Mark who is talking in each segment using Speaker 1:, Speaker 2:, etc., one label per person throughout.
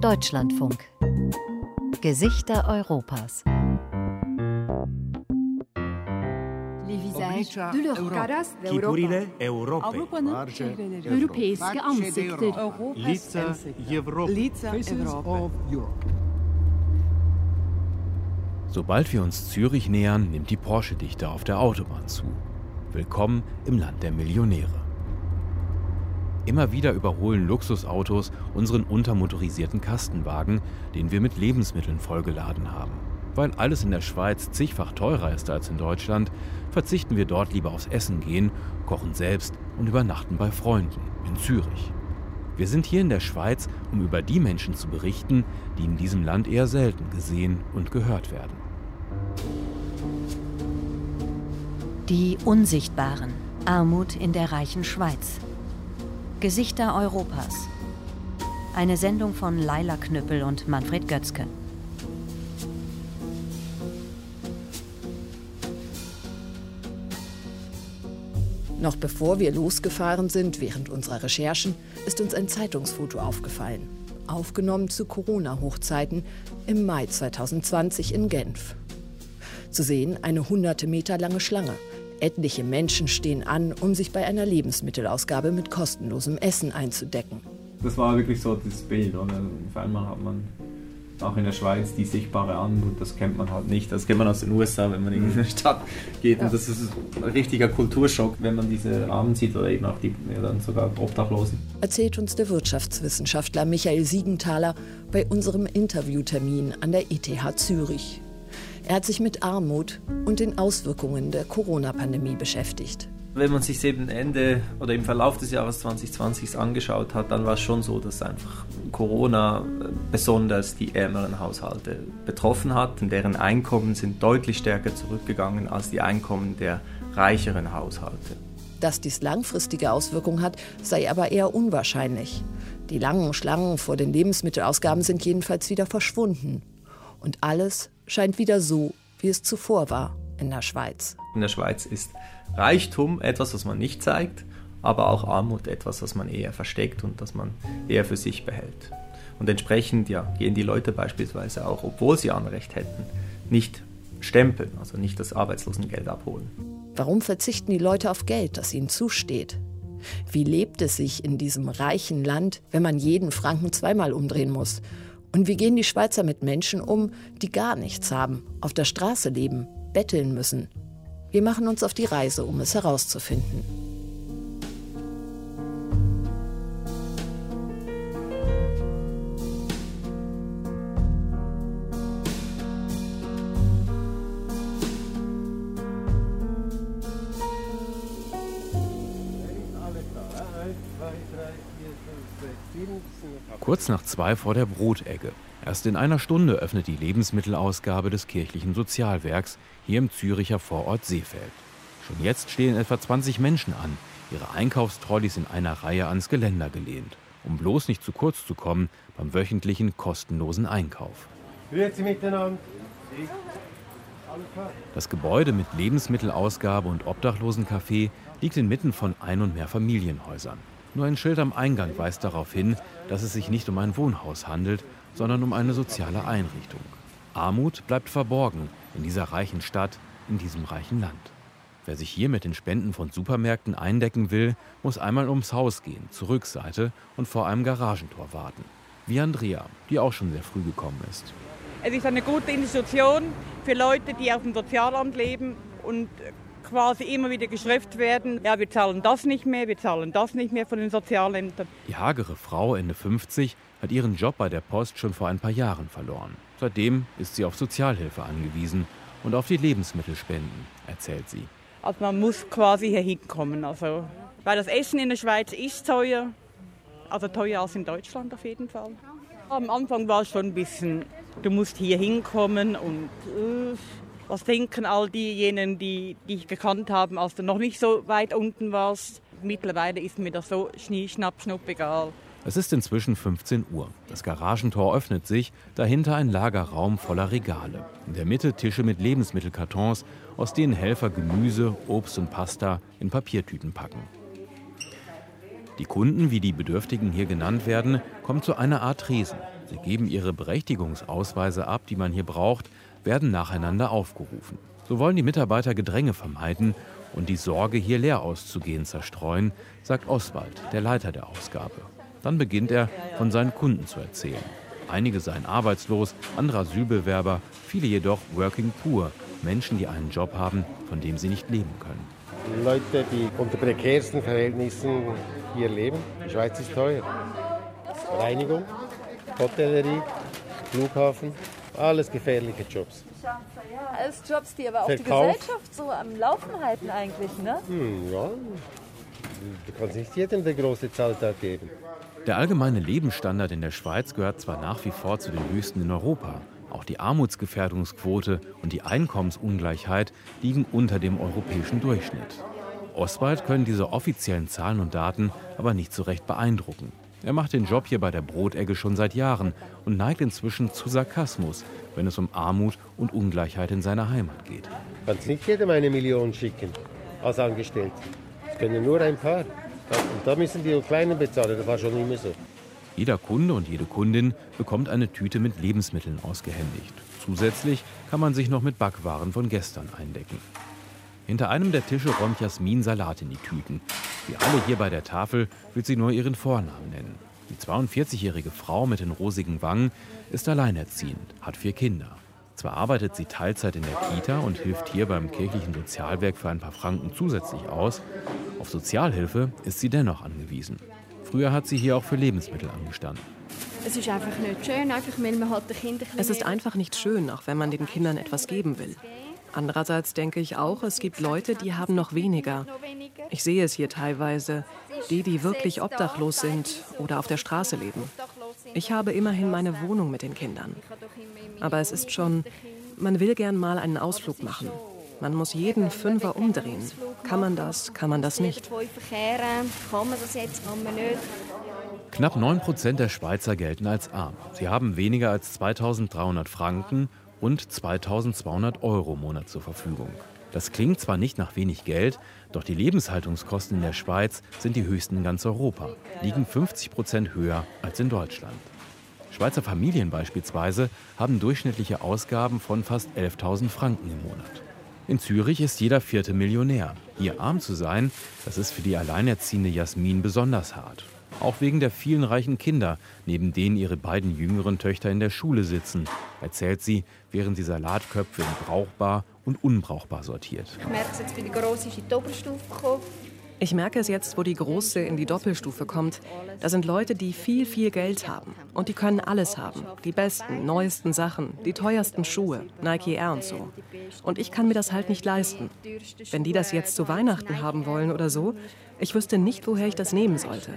Speaker 1: Deutschlandfunk. Gesichter Europas.
Speaker 2: Chipurile Europy.
Speaker 3: Europeiske ansikter.
Speaker 2: Лица Европы.
Speaker 4: Sobald wir uns Zürich nähern, nimmt die Porsche-Dichte auf der Autobahn zu. Willkommen im Land der Millionäre. Immer wieder überholen Luxusautos unseren untermotorisierten Kastenwagen, den wir mit Lebensmitteln vollgeladen haben. Weil alles in der Schweiz zigfach teurer ist als in Deutschland, verzichten wir dort lieber aufs Essen gehen, kochen selbst und übernachten bei Freunden in Zürich. Wir sind hier in der Schweiz, um über die Menschen zu berichten, die in diesem Land eher selten gesehen und gehört werden.
Speaker 1: Die Unsichtbaren. Armut in der reichen Schweiz. Gesichter Europas. Eine Sendung von Laila Knüppel und Manfred Götzke.
Speaker 5: Noch bevor wir losgefahren sind während unserer Recherchen, ist uns ein Zeitungsfoto aufgefallen. Aufgenommen zu Corona-Hochzeiten im Mai 2020 in Genf. Zu sehen eine hunderte Meter lange Schlange. Etliche Menschen stehen an, um sich bei einer Lebensmittelausgabe mit kostenlosem Essen einzudecken.
Speaker 6: Das war wirklich so das Bild. Oder? Auf einmal hat man auch in der Schweiz die sichtbare Armut, das kennt man halt nicht. Das kennt man aus den USA, wenn man in eine Stadt geht. Und das ist ein richtiger Kulturschock, wenn man diese Armen sieht oder eben auch die ja, dann sogar Obdachlosen.
Speaker 5: Erzählt uns der Wirtschaftswissenschaftler Michael Siegenthaler bei unserem Interviewtermin an der ETH Zürich. Er hat sich mit Armut und den Auswirkungen der Corona-Pandemie beschäftigt.
Speaker 6: Wenn man sich eben Ende oder im Verlauf des Jahres 2020 angeschaut hat, dann war es schon so, dass einfach Corona besonders die ärmeren Haushalte betroffen hat. Und deren Einkommen sind deutlich stärker zurückgegangen als die Einkommen der reicheren Haushalte.
Speaker 5: Dass dies langfristige Auswirkungen hat, sei aber eher unwahrscheinlich. Die langen Schlangen vor den Lebensmittelausgaben sind jedenfalls wieder verschwunden. Und alles scheint wieder so, wie es zuvor war in der Schweiz.
Speaker 6: In der Schweiz ist Reichtum etwas, was man nicht zeigt, aber auch Armut etwas, was man eher versteckt und das man eher für sich behält. Und entsprechend ja, gehen die Leute beispielsweise auch, obwohl sie Anrecht hätten, nicht stempeln, also nicht das Arbeitslosengeld abholen.
Speaker 5: Warum verzichten die Leute auf Geld, das ihnen zusteht? Wie lebt es sich in diesem reichen Land, wenn man jeden Franken zweimal umdrehen muss? Und wie gehen die Schweizer mit Menschen um, die gar nichts haben, auf der Straße leben, betteln müssen? Wir machen uns auf die Reise, um es herauszufinden.
Speaker 4: Kurz nach zwei vor der Brotecke. Erst in einer Stunde öffnet die Lebensmittelausgabe des kirchlichen Sozialwerks hier im Züricher Vorort Seefeld. Schon jetzt stehen etwa 20 Menschen an, ihre Einkaufstrolleys in einer Reihe ans Geländer gelehnt, um bloß nicht zu kurz zu kommen beim wöchentlichen kostenlosen Einkauf.
Speaker 7: Grüezi miteinander.
Speaker 4: Das Gebäude mit Lebensmittelausgabe und Obdachlosencafé liegt inmitten von Ein- und Mehrfamilienhäusern. Nur ein Schild am Eingang weist darauf hin, dass es sich nicht um ein Wohnhaus handelt, sondern um eine soziale Einrichtung. Armut bleibt verborgen in dieser reichen Stadt, in diesem reichen Land. Wer sich hier mit den Spenden von Supermärkten eindecken will, muss einmal ums Haus gehen, zur Rückseite und vor einem Garagentor warten. Wie Andrea, die auch schon sehr früh gekommen ist.
Speaker 8: Es ist eine gute Institution für Leute, die auf dem Sozialamt leben und quasi immer wieder geschrift werden, ja, wir zahlen das nicht mehr, wir zahlen das nicht mehr von den Sozialämtern.
Speaker 4: Die hagere Frau, Ende 50, hat ihren Job bei der Post schon vor ein paar Jahren verloren. Seitdem ist sie auf Sozialhilfe angewiesen und auf die Lebensmittelspenden, erzählt sie.
Speaker 8: Also man muss quasi hier hinkommen, also, weil das Essen in der Schweiz ist teuer, also teuer als in Deutschland auf jeden Fall. Am Anfang war es schon ein bisschen, du musst hier hinkommen und äh, was denken all diejenigen, die dich gekannt haben, als du noch nicht so weit unten warst. Mittlerweile ist mir das so schnie, schnapp, schnupp egal.
Speaker 4: Es ist inzwischen 15 Uhr. Das Garagentor öffnet sich, dahinter ein Lagerraum voller Regale. In der Mitte Tische mit Lebensmittelkartons, aus denen Helfer Gemüse, Obst und Pasta in Papiertüten packen. Die Kunden, wie die Bedürftigen hier genannt werden, kommen zu einer Art Tresen. Sie geben ihre Berechtigungsausweise ab, die man hier braucht, werden nacheinander aufgerufen. So wollen die Mitarbeiter Gedränge vermeiden und die Sorge, hier leer auszugehen, zerstreuen, sagt Oswald, der Leiter der Ausgabe. Dann beginnt er, von seinen Kunden zu erzählen. Einige seien arbeitslos, andere Asylbewerber, viele jedoch working poor, Menschen, die einen Job haben, von dem sie nicht leben können.
Speaker 7: Leute, die unter prekärsten Verhältnissen hier leben. Die Schweiz ist teuer. Reinigung, Hotellerie, Flughafen, alles gefährliche Jobs.
Speaker 9: Alles Jobs, die aber auch Verkauf. die Gesellschaft so am Laufen halten eigentlich, ne?
Speaker 7: Hm, ja, du kannst nicht jedem der große Zahltag geben.
Speaker 4: Der allgemeine Lebensstandard in der Schweiz gehört zwar nach wie vor zu den höchsten in Europa, auch die Armutsgefährdungsquote und die Einkommensungleichheit liegen unter dem europäischen Durchschnitt. Oswald können diese offiziellen Zahlen und Daten aber nicht so recht beeindrucken. Er macht den Job hier bei der Brotegge schon seit Jahren und neigt inzwischen zu Sarkasmus, wenn es um Armut und Ungleichheit in seiner Heimat geht.
Speaker 7: Kannst nicht jedem eine Million schicken als Angestellter. Es können nur ein paar. Und da müssen die Kleinen bezahlen, das war schon immer so.
Speaker 4: Jeder Kunde und jede Kundin bekommt eine Tüte mit Lebensmitteln ausgehändigt. Zusätzlich kann man sich noch mit Backwaren von gestern eindecken. Hinter einem der Tische räumt Jasmin Salat in die Tüten. Wie alle hier bei der Tafel will sie nur ihren Vornamen nennen. Die 42-jährige Frau mit den rosigen Wangen ist alleinerziehend, hat vier Kinder. Zwar arbeitet sie Teilzeit in der Kita und hilft hier beim kirchlichen Sozialwerk für ein paar Franken zusätzlich aus, auf Sozialhilfe ist sie dennoch angewiesen. Früher hat sie hier auch für Lebensmittel angestanden.
Speaker 9: Es ist einfach nicht schön, einfach weil man halt den Kindern
Speaker 10: Es ist einfach nicht schön, auch wenn man den Kindern etwas geben will. Andererseits denke ich auch, es gibt Leute, die haben noch weniger. Ich sehe es hier teilweise, die, die wirklich obdachlos sind oder auf der Straße leben. Ich habe immerhin meine Wohnung mit den Kindern. Aber es ist schon, man will gern mal einen Ausflug machen. Man muss jeden Fünfer umdrehen. Kann man das, kann man das nicht?
Speaker 4: Knapp 9 Prozent der Schweizer gelten als arm. Sie haben weniger als 2300 Franken und 2200 Euro im Monat zur Verfügung. Das klingt zwar nicht nach wenig Geld, doch die Lebenshaltungskosten in der Schweiz sind die höchsten in ganz Europa, liegen 50 Prozent höher als in Deutschland. Schweizer Familien beispielsweise haben durchschnittliche Ausgaben von fast 11.000 Franken im Monat. In Zürich ist jeder vierte Millionär. Hier arm zu sein, das ist für die alleinerziehende Jasmin besonders hart. Auch wegen der vielen reichen Kinder, neben denen ihre beiden jüngeren Töchter in der Schule sitzen, erzählt sie, während sie Salatköpfe in brauchbar und unbrauchbar sortiert.
Speaker 9: Ich merke es jetzt, wie die Grosse in die Doppelstufe gekommen
Speaker 10: ich merke es jetzt, wo die Große in die Doppelstufe kommt. Da sind Leute, die viel, viel Geld haben. Und die können alles haben. Die besten, neuesten Sachen, die teuersten Schuhe, Nike Air und so. Und ich kann mir das halt nicht leisten. Wenn die das jetzt zu Weihnachten haben wollen oder so, ich wüsste nicht, woher ich das nehmen sollte.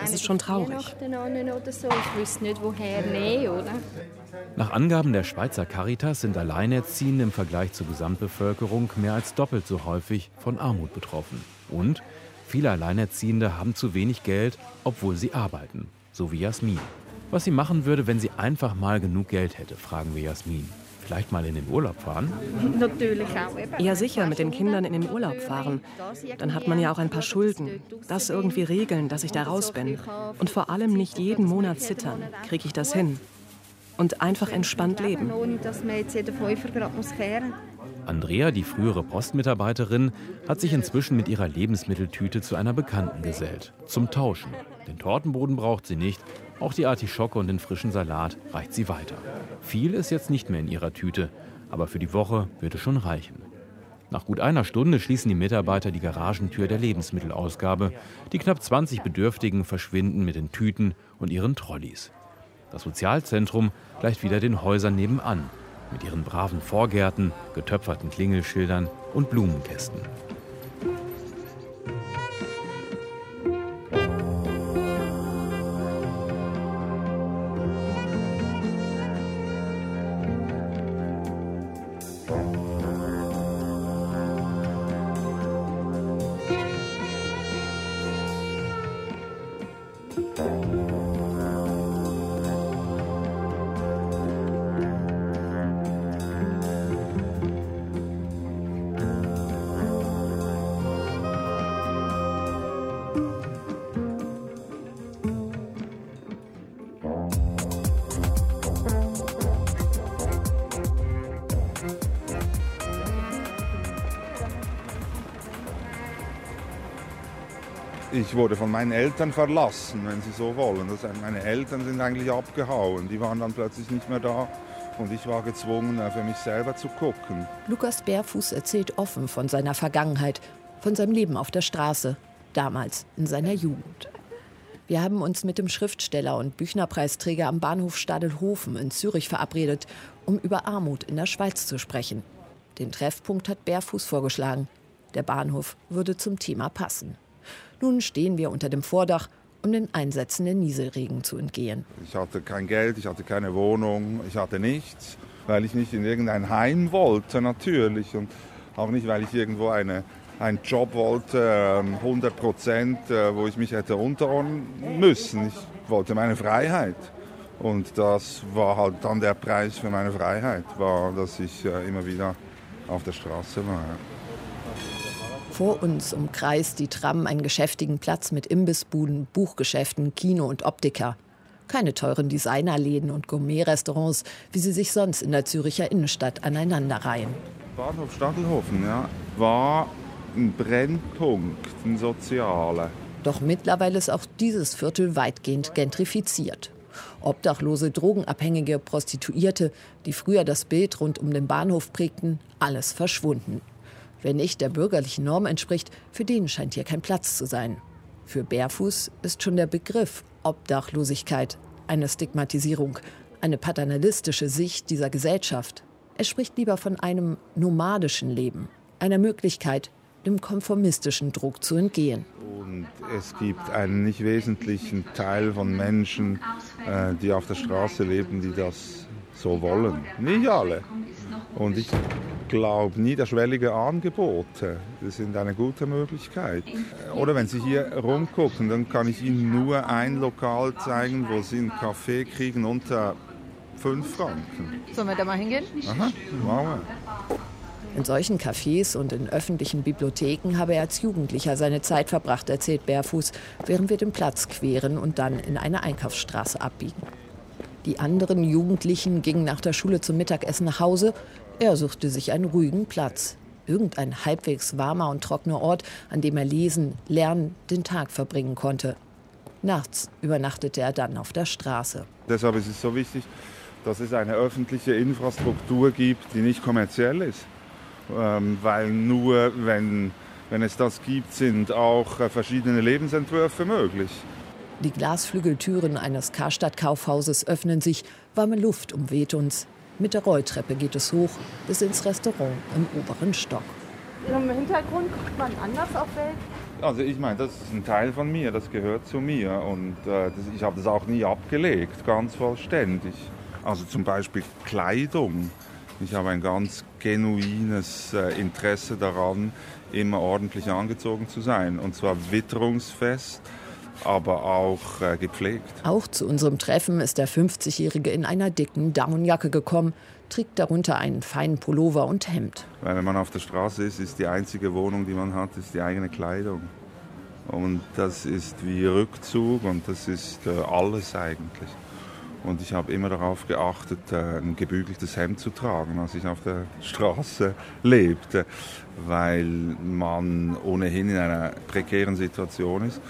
Speaker 10: Das ist schon traurig.
Speaker 9: Ich wüsste nicht, woher nehmen, oder?
Speaker 4: Nach Angaben der Schweizer Caritas sind Alleinerziehende im Vergleich zur Gesamtbevölkerung mehr als doppelt so häufig von Armut betroffen. Und Viele Alleinerziehende haben zu wenig Geld, obwohl sie arbeiten, so wie Jasmin. Was sie machen würde, wenn sie einfach mal genug Geld hätte, fragen wir Jasmin. Vielleicht mal in den Urlaub fahren?
Speaker 9: Natürlich auch.
Speaker 10: Ja, sicher, mit den Kindern in den Urlaub fahren. Dann hat man ja auch ein paar Schulden. Das irgendwie regeln, dass ich da raus bin. Und vor allem nicht jeden Monat zittern. Kriege ich das hin? Und einfach entspannt leben.
Speaker 9: Ohne dass man jetzt jeden Fünfer gerade muss kehren.
Speaker 4: Andrea, die frühere Postmitarbeiterin, hat sich inzwischen mit ihrer Lebensmitteltüte zu einer Bekannten gesellt. Zum Tauschen. Den Tortenboden braucht sie nicht, auch die Artischocke und den frischen Salat reicht sie weiter. Viel ist jetzt nicht mehr in ihrer Tüte, aber für die Woche wird es schon reichen. Nach gut einer Stunde schließen die Mitarbeiter die Garagentür der Lebensmittelausgabe. Die knapp 20 Bedürftigen verschwinden mit den Tüten und ihren Trolleys. Das Sozialzentrum gleicht wieder den Häusern nebenan mit ihren braven Vorgärten, getöpferten Klingelschildern und Blumenkästen.
Speaker 11: Wurde von meinen Eltern verlassen, wenn Sie so wollen. Das, meine Eltern sind eigentlich abgehauen. Die waren dann plötzlich nicht mehr da. Und ich war gezwungen, für mich selber zu gucken.
Speaker 5: Lukas Bärfuß erzählt offen von seiner Vergangenheit, von seinem Leben auf der Straße, damals in seiner Jugend. Wir haben uns mit dem Schriftsteller und Büchnerpreisträger am Bahnhof Stadelhofen in Zürich verabredet, um über Armut in der Schweiz zu sprechen. Den Treffpunkt hat Bärfuß vorgeschlagen. Der Bahnhof würde zum Thema passen. Nun stehen wir unter dem Vordach, um den einsetzenden Nieselregen zu entgehen.
Speaker 11: Ich hatte kein Geld, ich hatte keine Wohnung, ich hatte nichts, weil ich nicht in irgendein Heim wollte natürlich und auch nicht, weil ich irgendwo eine, einen Job wollte, 100 ähm, Prozent, äh, wo ich mich hätte unterordnen müssen. Ich wollte meine Freiheit. Und das war halt dann der Preis für meine Freiheit, war, dass ich äh, immer wieder auf der Straße war.
Speaker 5: Vor uns umkreist die Tram einen geschäftigen Platz mit Imbissbuden, Buchgeschäften, Kino und Optiker. Keine teuren Designerläden und Gourmet-Restaurants, wie sie sich sonst in der Züricher Innenstadt aneinanderreihen.
Speaker 11: Bahnhof Stadelhofen ja, war ein Brennpunkt, ein sozialer.
Speaker 5: Doch mittlerweile ist auch dieses Viertel weitgehend gentrifiziert. Obdachlose, Drogenabhängige, Prostituierte, die früher das Bild rund um den Bahnhof prägten, alles verschwunden. Wer nicht der bürgerlichen Norm entspricht, für den scheint hier kein Platz zu sein. Für Bärfuß ist schon der Begriff Obdachlosigkeit eine Stigmatisierung, eine paternalistische Sicht dieser Gesellschaft. Er spricht lieber von einem nomadischen Leben, einer Möglichkeit, dem konformistischen Druck zu entgehen.
Speaker 11: Und es gibt einen nicht wesentlichen Teil von Menschen, äh, die auf der Straße leben, die das so wollen. Nicht alle. Und ich glaube, niederschwellige Angebote das sind eine gute Möglichkeit. Oder wenn Sie hier rumgucken, dann kann ich Ihnen nur ein Lokal zeigen, wo Sie einen Kaffee kriegen unter 5 Franken.
Speaker 9: Sollen wir da mal hingehen?
Speaker 11: Aha, machen
Speaker 5: wir. In solchen Cafés und in öffentlichen Bibliotheken habe er als Jugendlicher seine Zeit verbracht, erzählt Bärfuß, während wir den Platz queren und dann in eine Einkaufsstraße abbiegen. Die anderen Jugendlichen gingen nach der Schule zum Mittagessen nach Hause. Er suchte sich einen ruhigen Platz. Irgendein halbwegs warmer und trockener Ort, an dem er lesen, lernen, den Tag verbringen konnte. Nachts übernachtete er dann auf der Straße.
Speaker 11: Deshalb ist es so wichtig, dass es eine öffentliche Infrastruktur gibt, die nicht kommerziell ist. Ähm, weil nur wenn, wenn es das gibt, sind auch äh, verschiedene Lebensentwürfe möglich.
Speaker 5: Die Glasflügeltüren eines Karstadt-Kaufhauses öffnen sich, warme Luft umweht uns. Mit der Rolltreppe geht es hoch bis ins Restaurant im oberen Stock.
Speaker 9: Im Hintergrund guckt man anders auf Welt.
Speaker 11: Also ich meine, das ist ein Teil von mir, das gehört zu mir und äh, das, ich habe das auch nie abgelegt, ganz vollständig. Also zum Beispiel Kleidung. Ich habe ein ganz genuines äh, Interesse daran, immer ordentlich angezogen zu sein und zwar witterungsfest aber auch äh, gepflegt.
Speaker 5: Auch zu unserem Treffen ist der 50-Jährige in einer dicken Downjacke gekommen, trägt darunter einen feinen Pullover und Hemd.
Speaker 11: Weil wenn man auf der Straße ist, ist die einzige Wohnung, die man hat, ist die eigene Kleidung. Und das ist wie Rückzug und das ist äh, alles eigentlich. Und ich habe immer darauf geachtet, äh, ein gebügeltes Hemd zu tragen, als ich auf der Straße lebte, weil man ohnehin in einer prekären Situation ist.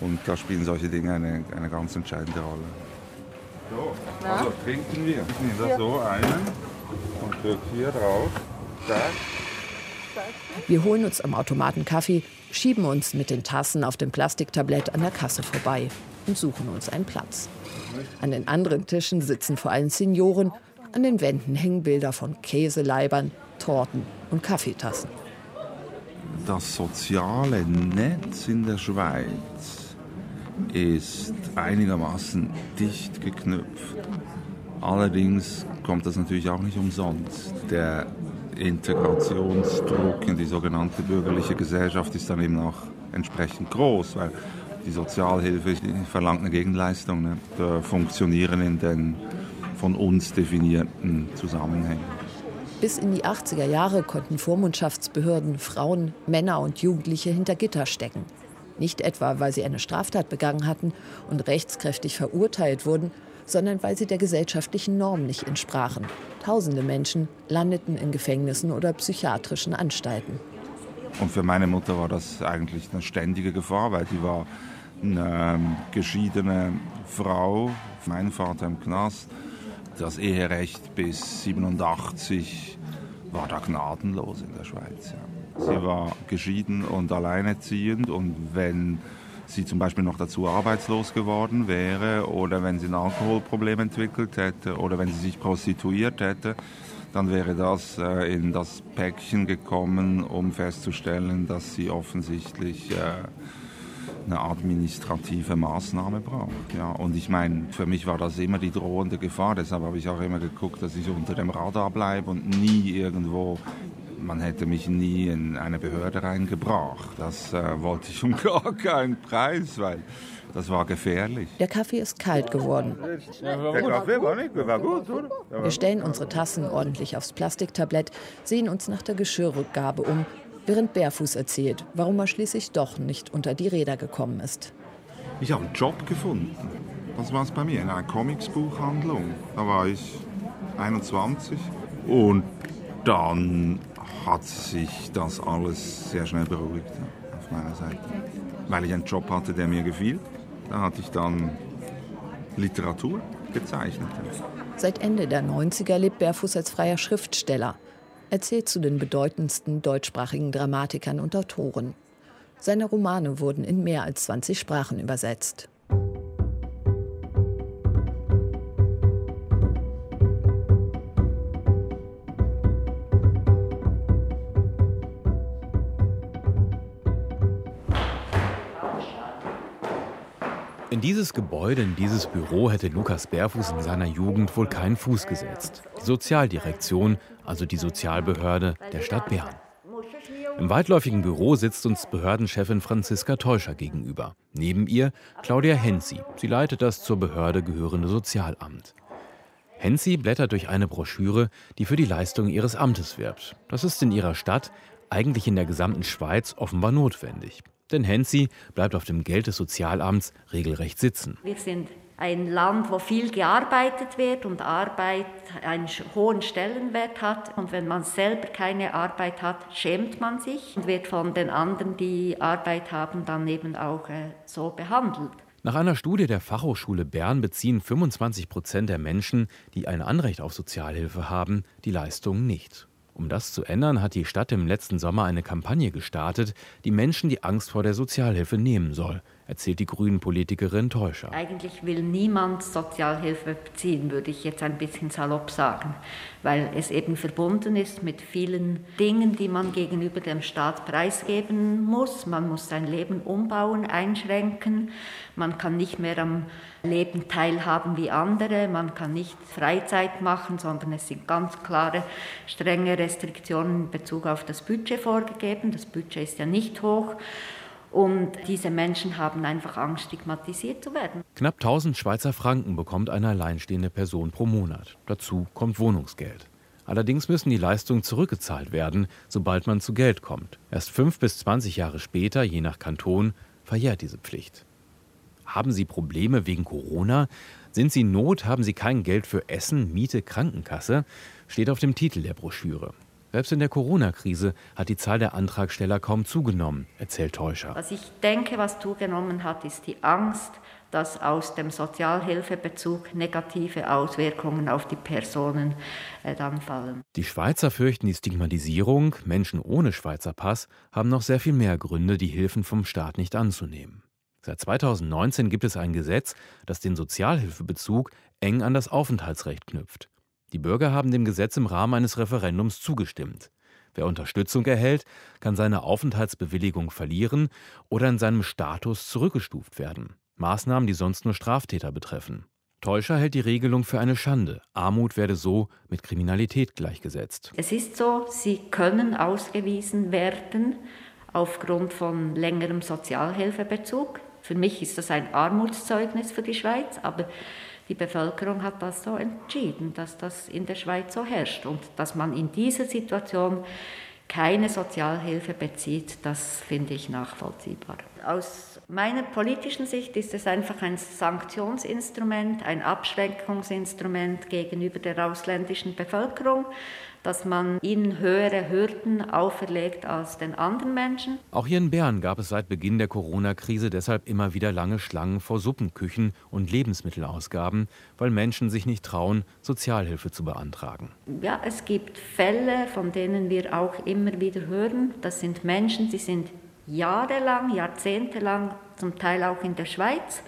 Speaker 11: Und da spielen solche Dinge eine, eine ganz entscheidende Rolle. So, also trinken wir. Ich nehme da so einen und drücke hier drauf. Da.
Speaker 5: Wir holen uns am Automaten Kaffee, schieben uns mit den Tassen auf dem Plastiktablett an der Kasse vorbei und suchen uns einen Platz. An den anderen Tischen sitzen vor allem Senioren. An den Wänden hängen Bilder von Käseleibern, Torten und Kaffeetassen.
Speaker 11: Das soziale Netz in der Schweiz ist einigermaßen dicht geknüpft. Allerdings kommt das natürlich auch nicht umsonst. Der Integrationsdruck in die sogenannte bürgerliche Gesellschaft ist dann eben auch entsprechend groß, weil die Sozialhilfe verlangt eine Gegenleistung, ne? da funktionieren in den von uns definierten Zusammenhängen.
Speaker 5: Bis in die 80er Jahre konnten Vormundschaftsbehörden Frauen, Männer und Jugendliche hinter Gitter stecken. Nicht etwa, weil sie eine Straftat begangen hatten und rechtskräftig verurteilt wurden, sondern weil sie der gesellschaftlichen Norm nicht entsprachen. Tausende Menschen landeten in Gefängnissen oder psychiatrischen Anstalten.
Speaker 11: Und für meine Mutter war das eigentlich eine ständige Gefahr, weil die war eine geschiedene Frau, mein Vater im Knast. Das Eherecht bis 87 war da gnadenlos in der Schweiz. Ja. Sie war geschieden und alleinerziehend und wenn sie zum Beispiel noch dazu arbeitslos geworden wäre oder wenn sie ein Alkoholproblem entwickelt hätte oder wenn sie sich prostituiert hätte, dann wäre das äh, in das Päckchen gekommen, um festzustellen, dass sie offensichtlich äh, eine administrative Maßnahme braucht. Ja, und ich meine, für mich war das immer die drohende Gefahr, deshalb habe ich auch immer geguckt, dass ich unter dem Radar bleibe und nie irgendwo man hätte mich nie in eine Behörde reingebracht. Das äh, wollte ich um gar keinen Preis, weil das war gefährlich.
Speaker 5: Der Kaffee ist kalt geworden.
Speaker 11: Der Kaffee war nicht, war gut, oder?
Speaker 5: Wir stellen unsere Tassen ordentlich aufs Plastiktablett, sehen uns nach der Geschirrrückgabe um während Bärfuß erzählt, warum er schließlich doch nicht unter die Räder gekommen ist.
Speaker 11: Ich habe einen Job gefunden. Das war es bei mir, in einer Comicsbuchhandlung. Da war ich 21 und dann hat sich das alles sehr schnell beruhigt auf meiner Seite. Weil ich einen Job hatte, der mir gefiel. Da hatte ich dann Literatur gezeichnet.
Speaker 5: Seit Ende der 90er lebt Bärfuß als freier Schriftsteller. Er zählt zu den bedeutendsten deutschsprachigen Dramatikern und Autoren. Seine Romane wurden in mehr als 20 Sprachen übersetzt.
Speaker 4: In dieses Gebäude, in dieses Büro hätte Lukas Bärfuß in seiner Jugend wohl keinen Fuß gesetzt. Die Sozialdirektion, also die Sozialbehörde der Stadt Bern. Im weitläufigen Büro sitzt uns Behördenchefin Franziska Teuscher gegenüber. Neben ihr Claudia Hensi. Sie leitet das zur Behörde gehörende Sozialamt. Hensi blättert durch eine Broschüre, die für die Leistung ihres Amtes wirbt. Das ist in ihrer Stadt, eigentlich in der gesamten Schweiz, offenbar notwendig. Denn Hensi bleibt auf dem Geld des Sozialamts regelrecht sitzen.
Speaker 12: Wir sind ein Land, wo viel gearbeitet wird und Arbeit einen hohen Stellenwert hat. Und wenn man selber keine Arbeit hat, schämt man sich und wird von den anderen, die Arbeit haben, dann eben auch äh, so behandelt.
Speaker 4: Nach einer Studie der Fachhochschule Bern beziehen 25 Prozent der Menschen, die ein Anrecht auf Sozialhilfe haben, die Leistungen nicht. Um das zu ändern, hat die Stadt im letzten Sommer eine Kampagne gestartet, die Menschen die Angst vor der Sozialhilfe nehmen soll erzählt die Grünen-Politikerin Teuscher.
Speaker 12: Eigentlich will niemand Sozialhilfe beziehen, würde ich jetzt ein bisschen salopp sagen, weil es eben verbunden ist mit vielen Dingen, die man gegenüber dem Staat preisgeben muss. Man muss sein Leben umbauen, einschränken. Man kann nicht mehr am Leben teilhaben wie andere. Man kann nicht Freizeit machen, sondern es sind ganz klare, strenge Restriktionen in Bezug auf das Budget vorgegeben. Das Budget ist ja nicht hoch. Und diese Menschen haben einfach Angst, stigmatisiert zu werden.
Speaker 4: Knapp 1000 Schweizer Franken bekommt eine alleinstehende Person pro Monat. Dazu kommt Wohnungsgeld. Allerdings müssen die Leistungen zurückgezahlt werden, sobald man zu Geld kommt. Erst fünf bis 20 Jahre später, je nach Kanton, verjährt diese Pflicht. Haben Sie Probleme wegen Corona? Sind Sie in Not? Haben Sie kein Geld für Essen, Miete, Krankenkasse? Steht auf dem Titel der Broschüre. Selbst in der Corona-Krise hat die Zahl der Antragsteller kaum zugenommen, erzählt Teuscher.
Speaker 12: Was ich denke, was zugenommen hat, ist die Angst, dass aus dem Sozialhilfebezug negative Auswirkungen auf die Personen äh, dann fallen.
Speaker 4: Die Schweizer fürchten die Stigmatisierung. Menschen ohne Schweizer Pass haben noch sehr viel mehr Gründe, die Hilfen vom Staat nicht anzunehmen. Seit 2019 gibt es ein Gesetz, das den Sozialhilfebezug eng an das Aufenthaltsrecht knüpft. Die Bürger haben dem Gesetz im Rahmen eines Referendums zugestimmt. Wer Unterstützung erhält, kann seine Aufenthaltsbewilligung verlieren oder in seinem Status zurückgestuft werden. Maßnahmen, die sonst nur Straftäter betreffen. Teuscher hält die Regelung für eine Schande. Armut werde so mit Kriminalität gleichgesetzt.
Speaker 12: Es ist so, sie können ausgewiesen werden aufgrund von längerem Sozialhilfebezug. Für mich ist das ein Armutszeugnis für die Schweiz, aber die Bevölkerung hat das so entschieden, dass das in der Schweiz so herrscht und dass man in dieser Situation keine Sozialhilfe bezieht, das finde ich nachvollziehbar. Aus meiner politischen Sicht ist es einfach ein Sanktionsinstrument, ein Abschreckungsinstrument gegenüber der ausländischen Bevölkerung dass man ihnen höhere Hürden auferlegt als den anderen Menschen.
Speaker 4: Auch hier in Bern gab es seit Beginn der Corona-Krise deshalb immer wieder lange Schlangen vor Suppenküchen und Lebensmittelausgaben, weil Menschen sich nicht trauen, Sozialhilfe zu beantragen.
Speaker 12: Ja, es gibt Fälle, von denen wir auch immer wieder hören. Das sind Menschen, die sind jahrelang, jahrzehntelang, zum Teil auch in der Schweiz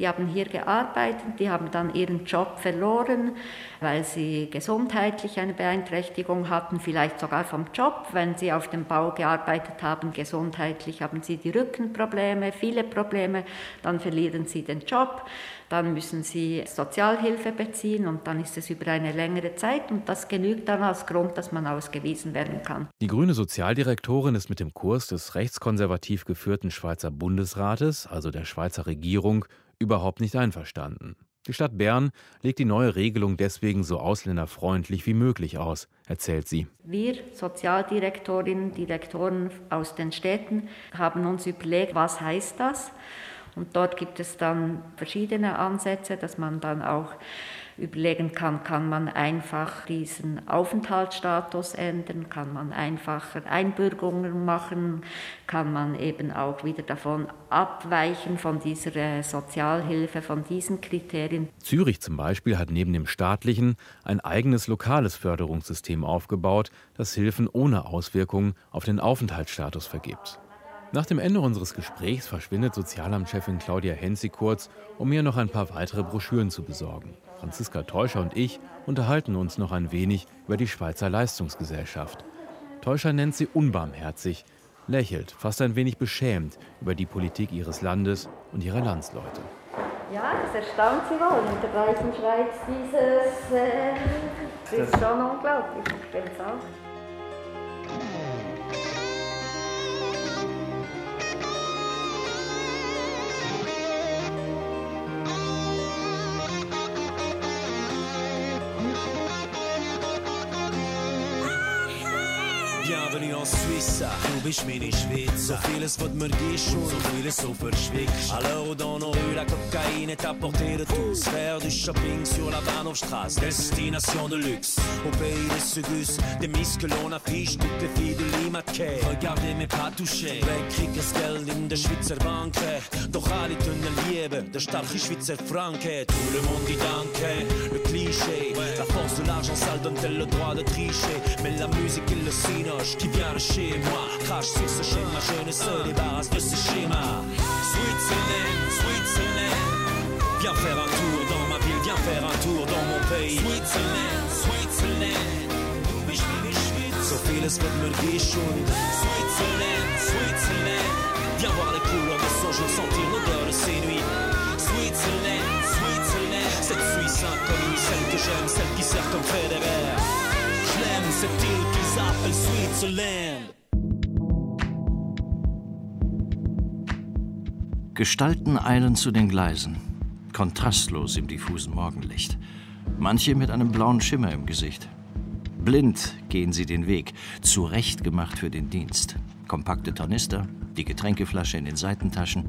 Speaker 12: die haben hier gearbeitet, die haben dann ihren Job verloren, weil sie gesundheitlich eine Beeinträchtigung hatten, vielleicht sogar vom Job, wenn sie auf dem Bau gearbeitet haben, gesundheitlich haben sie die Rückenprobleme, viele Probleme, dann verlieren sie den Job, dann müssen sie Sozialhilfe beziehen und dann ist es über eine längere Zeit und das genügt dann als Grund, dass man ausgewiesen werden kann.
Speaker 4: Die grüne Sozialdirektorin ist mit dem Kurs des rechtskonservativ geführten Schweizer Bundesrates, also der Schweizer Regierung, überhaupt nicht einverstanden. Die Stadt Bern legt die neue Regelung deswegen so ausländerfreundlich wie möglich aus, erzählt sie.
Speaker 12: Wir Sozialdirektorinnen, Direktoren aus den Städten haben uns überlegt, was heißt das? Und dort gibt es dann verschiedene Ansätze, dass man dann auch überlegen kann, kann man einfach diesen Aufenthaltsstatus ändern, kann man einfacher Einbürgerungen machen, kann man eben auch wieder davon abweichen von dieser äh, Sozialhilfe, von diesen Kriterien.
Speaker 4: Zürich zum Beispiel hat neben dem staatlichen ein eigenes lokales Förderungssystem aufgebaut, das Hilfen ohne Auswirkungen auf den Aufenthaltsstatus vergibt. Nach dem Ende unseres Gesprächs verschwindet Sozialamtchefin Claudia Hensi kurz, um mir noch ein paar weitere Broschüren zu besorgen. Franziska Teuscher und ich unterhalten uns noch ein wenig über die Schweizer Leistungsgesellschaft. Teuscher nennt sie unbarmherzig, lächelt, fast ein wenig beschämt über die Politik ihres Landes und ihrer Landsleute.
Speaker 12: Ja, das erstaunt Sie wohl in der reichen Schweiz, dieses. Äh, das ist schon unglaublich, ich finde es auch.
Speaker 13: Suisse, du bist meine Schweiz. So vieles, was mir gibst und so vieles so verschwickst. Alors dans nos rues, la cocaïne est à portée de tous. Faire du shopping sur la Bahnhofstrasse, destination de luxe. Au pays des Sugus, des Miss que l'on affiche, toutes les filles de Limaquet. Regardez mais pas toucher. Wegkriegers Geld in der Schweizer Bank. Doch alle tun Liebe, der starke Schweizer Franke. Tout le monde dit danke, le cliché. La force de l'argent sale donne-t-elle le droit de tricher? Mais la musique et le cinéma qui vient de chez moi. Crache sur ce schéma, je ne se débarrasse de ce schéma. Switzerland, Switzerland. Viens faire un tour dans ma ville, viens faire un tour dans mon pays. Switzerland, Switzerland. So vieles wird mir geschont. Switzerland, Switzerland. Viens voir les couleurs de son jour, sentir l'odeur de ses nuits. Switzerland, Switzerland. Cette Suisse inconnue, celle que j'aime, celle qui sert comme Federer. Schlimm, cette île qu'ils appellent Switzerland.
Speaker 14: Gestalten eilen zu den Gleisen, kontrastlos im diffusen Morgenlicht. Manche mit einem blauen Schimmer im Gesicht. Blind gehen sie den Weg, zurechtgemacht für den Dienst. Kompakte Tornister, die Getränkeflasche in den Seitentaschen,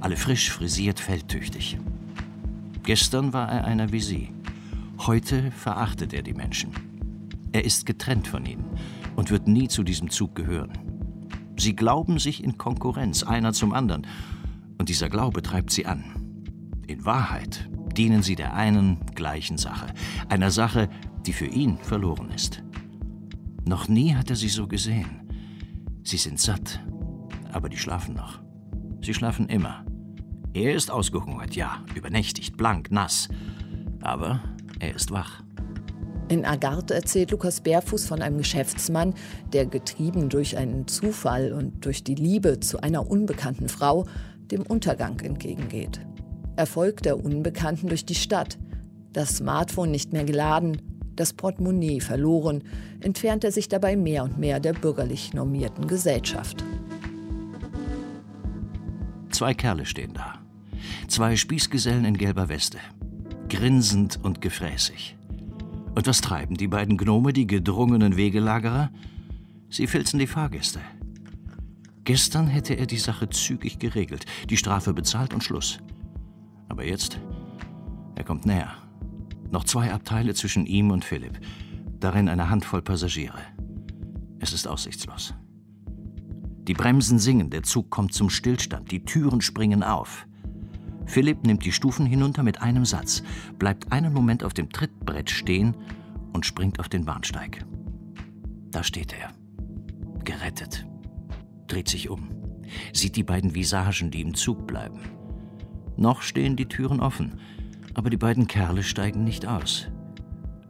Speaker 14: alle frisch frisiert, feldtüchtig. Gestern war er einer wie sie. Heute verachtet er die Menschen. Er ist getrennt von ihnen und wird nie zu diesem Zug gehören. Sie glauben sich in Konkurrenz, einer zum anderen, und dieser Glaube treibt sie an. In Wahrheit dienen sie der einen gleichen Sache, einer Sache, die für ihn verloren ist. Noch nie hat er sie so gesehen. Sie sind satt, aber die schlafen noch. Sie schlafen immer. Er ist ausgehungert, ja, übernächtigt, blank, nass. Aber er ist wach.
Speaker 5: In Agarthe erzählt Lukas Bärfuß von einem Geschäftsmann, der getrieben durch einen Zufall und durch die Liebe zu einer unbekannten Frau dem Untergang entgegengeht. Er folgt der Unbekannten durch die Stadt. Das Smartphone nicht mehr geladen, das Portemonnaie verloren, entfernt er sich dabei mehr und mehr der bürgerlich normierten Gesellschaft.
Speaker 14: Zwei Kerle stehen da. Zwei Spießgesellen in gelber Weste. Grinsend und gefräßig. Und was treiben die beiden Gnome, die gedrungenen Wegelagerer? Sie filzen die Fahrgäste. Gestern hätte er die Sache zügig geregelt, die Strafe bezahlt und Schluss. Aber jetzt, er kommt näher. Noch zwei Abteile zwischen ihm und Philipp, darin eine Handvoll Passagiere. Es ist aussichtslos. Die Bremsen singen, der Zug kommt zum Stillstand, die Türen springen auf. Philipp nimmt die Stufen hinunter mit einem Satz, bleibt einen Moment auf dem Trittbrett stehen und springt auf den Bahnsteig. Da steht er, gerettet, dreht sich um, sieht die beiden Visagen, die im Zug bleiben. Noch stehen die Türen offen, aber die beiden Kerle steigen nicht aus,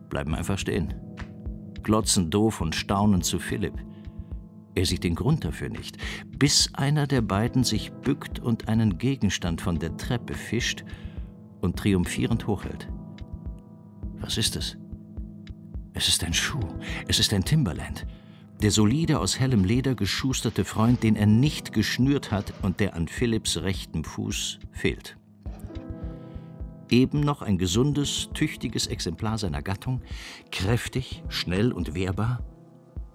Speaker 14: bleiben einfach stehen, glotzen doof und staunen zu Philipp. Er sieht den Grund dafür nicht, bis einer der beiden sich bückt und einen Gegenstand von der Treppe fischt und triumphierend hochhält. Was ist es? Es ist ein Schuh, es ist ein Timberland. Der solide aus hellem Leder geschusterte Freund, den er nicht geschnürt hat und der an Philipps rechtem Fuß fehlt. Eben noch ein gesundes, tüchtiges Exemplar seiner Gattung, kräftig, schnell und wehrbar,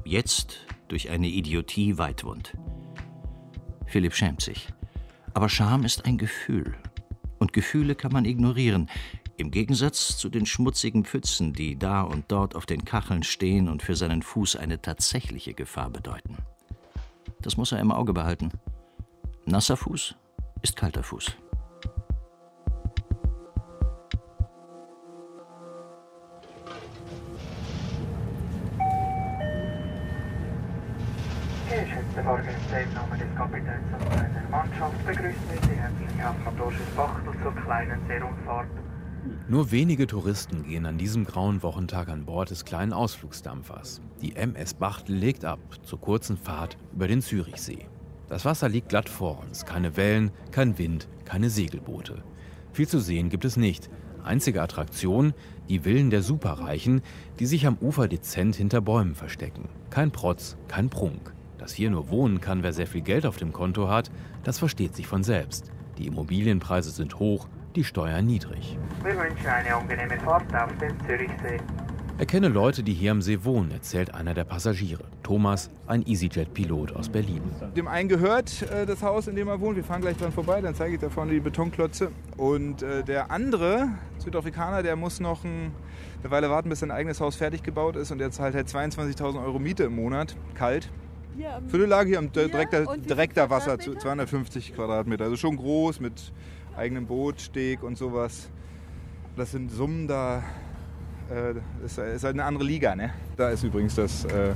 Speaker 14: jetzt durch eine Idiotie weitwund. Philipp schämt sich. Aber Scham ist ein Gefühl. Und Gefühle kann man ignorieren. Im Gegensatz zu den schmutzigen Pfützen, die da und dort auf den Kacheln stehen und für seinen Fuß eine tatsächliche Gefahr bedeuten. Das muss er im Auge behalten. Nasser Fuß ist kalter Fuß.
Speaker 15: Geschätzte im Namen des Kapitäns und seiner Mannschaft begrüßen wir Sie herzlich auf Matrosches Bachtel zur kleinen Seerundfahrt.
Speaker 4: Nur wenige Touristen gehen an diesem grauen Wochentag an Bord des kleinen Ausflugsdampfers. Die MS Bachtel legt ab zur kurzen Fahrt über den Zürichsee. Das Wasser liegt glatt vor uns, keine Wellen, kein Wind, keine Segelboote. Viel zu sehen gibt es nicht. Einzige Attraktion, die Villen der Superreichen, die sich am Ufer dezent hinter Bäumen verstecken. Kein Protz, kein Prunk. Dass hier nur wohnen kann, wer sehr viel Geld auf dem Konto hat, das versteht sich von selbst. Die Immobilienpreise sind hoch, die Steuern niedrig.
Speaker 15: Wir wünschen eine angenehme Fahrt auf den Zürichsee.
Speaker 4: Er kenne Leute, die hier am See wohnen, erzählt einer der Passagiere. Thomas, ein EasyJet-Pilot aus Berlin.
Speaker 16: Dem einen gehört äh, das Haus, in dem er wohnt. Wir fahren gleich dran vorbei, dann zeige ich da vorne die Betonklötze. Und äh, der andere Südafrikaner, der muss noch ein, eine Weile warten, bis sein eigenes Haus fertig gebaut ist. Und der zahlt halt 22.000 Euro Miete im Monat, kalt. Für eine Lage hier am direkter, direkter Wasser, 250 Quadratmeter. Also schon groß mit eigenem Boot, Steg und sowas. Das sind Summen, da äh, ist, ist halt eine andere Liga. Ne? Da ist übrigens das, äh,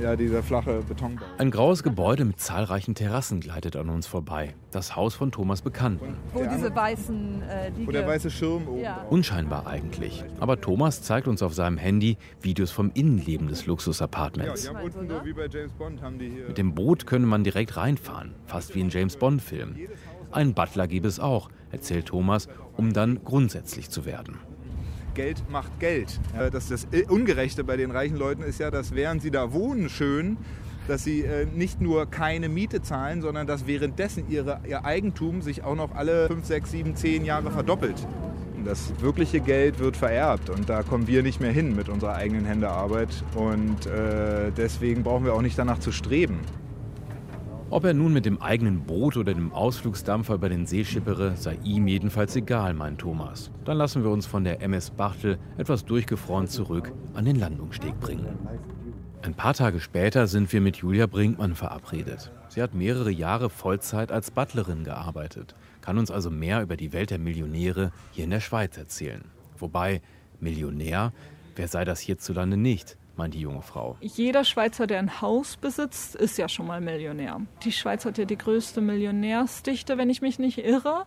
Speaker 16: ja, dieser flache Betonbau.
Speaker 4: Ein graues Gebäude mit zahlreichen Terrassen gleitet an uns vorbei. Das Haus von Thomas Bekannten.
Speaker 9: Wo diese weißen äh,
Speaker 16: Wo der weiße Schirm oben.
Speaker 9: Ja.
Speaker 4: Unscheinbar eigentlich. Aber Thomas zeigt uns auf seinem Handy Videos vom Innenleben des Luxus-Apartments.
Speaker 16: Ja, so.
Speaker 4: Mit dem Boot könne man direkt reinfahren, fast wie in James Bond-Film. Einen Butler gäbe es auch, erzählt Thomas, um dann grundsätzlich zu werden.
Speaker 16: Geld macht Geld. Das, das Ungerechte bei den reichen Leuten ist ja, dass während sie da wohnen schön, dass sie äh, nicht nur keine Miete zahlen, sondern dass währenddessen ihre, ihr Eigentum sich auch noch alle 5, 6, 7, 10 Jahre verdoppelt. Das wirkliche Geld wird vererbt und da kommen wir nicht mehr hin mit unserer eigenen Händearbeit und äh, deswegen brauchen wir auch nicht danach zu streben.
Speaker 4: Ob er nun mit dem eigenen Boot oder dem Ausflugsdampfer über den See schippere, sei ihm jedenfalls egal, meint Thomas. Dann lassen wir uns von der MS Bachtel etwas durchgefroren zurück an den Landungssteg bringen. Ein paar Tage später sind wir mit Julia Brinkmann verabredet. Sie hat mehrere Jahre Vollzeit als Butlerin gearbeitet, kann uns also mehr über die Welt der Millionäre hier in der Schweiz erzählen. Wobei, Millionär, wer sei das hierzulande nicht? Meint die junge Frau.
Speaker 17: Jeder Schweizer, der ein Haus besitzt, ist ja schon mal Millionär. Die Schweiz hat ja die größte Millionärsdichte, wenn ich mich nicht irre.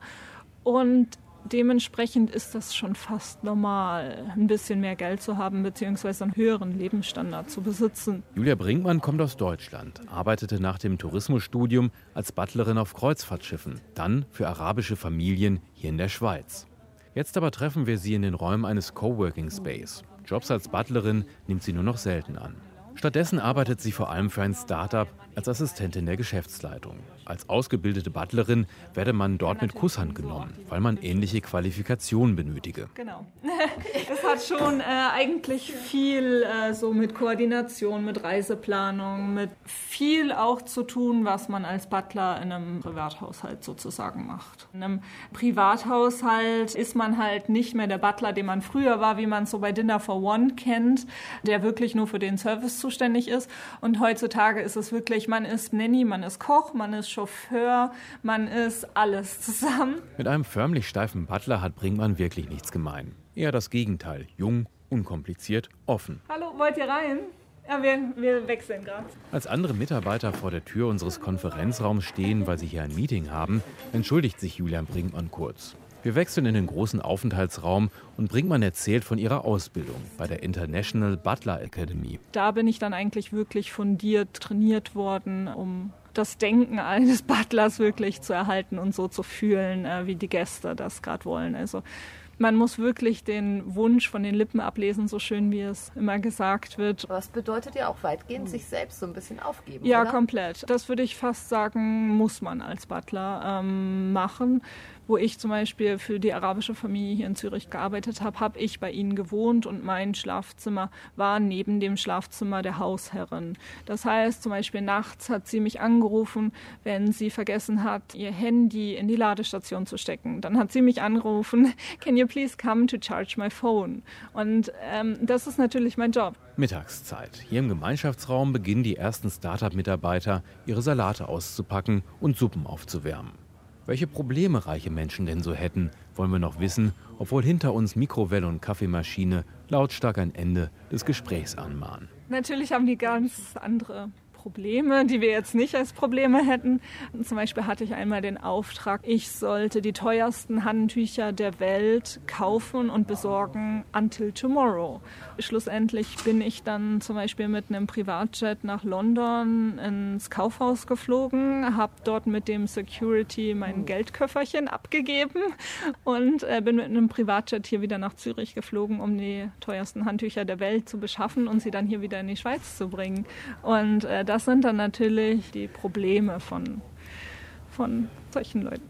Speaker 17: Und dementsprechend ist das schon fast normal, ein bisschen mehr Geld zu haben bzw. einen höheren Lebensstandard zu besitzen.
Speaker 4: Julia Brinkmann kommt aus Deutschland, arbeitete nach dem Tourismusstudium als Butlerin auf Kreuzfahrtschiffen, dann für arabische Familien hier in der Schweiz. Jetzt aber treffen wir sie in den Räumen eines Coworking Space. Jobs als Butlerin nimmt sie nur noch selten an. Stattdessen arbeitet sie vor allem für ein Start-up als Assistentin der Geschäftsleitung. Als ausgebildete Butlerin werde man dort mit Kusshand genommen, weil man ähnliche Qualifikationen benötige.
Speaker 17: Genau. Das hat schon äh, eigentlich viel äh, so mit Koordination, mit Reiseplanung, mit viel auch zu tun, was man als Butler in einem Privathaushalt sozusagen macht. In einem Privathaushalt ist man halt nicht mehr der Butler, den man früher war, wie man es so bei Dinner for One kennt, der wirklich nur für den Service zuständig ist. Und heutzutage ist es wirklich, man ist Nanny, man ist Koch, man ist Chauffeur, man ist alles zusammen.
Speaker 4: Mit einem förmlich steifen Butler hat Brinkmann wirklich nichts gemein. Eher das Gegenteil. Jung, unkompliziert, offen.
Speaker 17: Hallo, wollt ihr rein? Ja, wir, wir wechseln gerade.
Speaker 4: Als andere Mitarbeiter vor der Tür unseres Konferenzraums stehen, weil sie hier ein Meeting haben, entschuldigt sich Julian Brinkmann kurz. Wir wechseln in den großen Aufenthaltsraum und Brinkmann erzählt von ihrer Ausbildung bei der International Butler Academy.
Speaker 17: Da bin ich dann eigentlich wirklich fundiert trainiert worden, um das Denken eines Butlers wirklich zu erhalten und so zu fühlen, äh, wie die Gäste das gerade wollen. Also man muss wirklich den Wunsch von den Lippen ablesen, so schön wie es immer gesagt wird.
Speaker 5: Was bedeutet ja auch weitgehend sich selbst so ein bisschen aufgeben?
Speaker 17: Ja,
Speaker 5: oder?
Speaker 17: komplett. Das würde ich fast sagen, muss man als Butler ähm, machen wo ich zum Beispiel für die arabische Familie hier in Zürich gearbeitet habe, habe ich bei ihnen gewohnt und mein Schlafzimmer war neben dem Schlafzimmer der Hausherrin. Das heißt, zum Beispiel nachts hat sie mich angerufen, wenn sie vergessen hat, ihr Handy in die Ladestation zu stecken. Dann hat sie mich angerufen, can you please come to charge my phone? Und ähm, das ist natürlich mein Job.
Speaker 4: Mittagszeit. Hier im Gemeinschaftsraum beginnen die ersten Startup-Mitarbeiter, ihre Salate auszupacken und Suppen aufzuwärmen. Welche Probleme reiche Menschen denn so hätten, wollen wir noch wissen, obwohl hinter uns Mikrowelle und Kaffeemaschine lautstark ein Ende des Gesprächs anmahnen.
Speaker 17: Natürlich haben die ganz andere Probleme, die wir jetzt nicht als Probleme hätten. Zum Beispiel hatte ich einmal den Auftrag, ich sollte die teuersten Handtücher der Welt kaufen und besorgen until tomorrow. Schlussendlich bin ich dann zum Beispiel mit einem Privatjet nach London ins Kaufhaus geflogen, habe dort mit dem Security mein Geldköfferchen abgegeben und äh, bin mit einem Privatjet hier wieder nach Zürich geflogen, um die teuersten Handtücher der Welt zu beschaffen und sie dann hier wieder in die Schweiz zu bringen. Und äh, das sind dann natürlich die Probleme von, von solchen Leuten.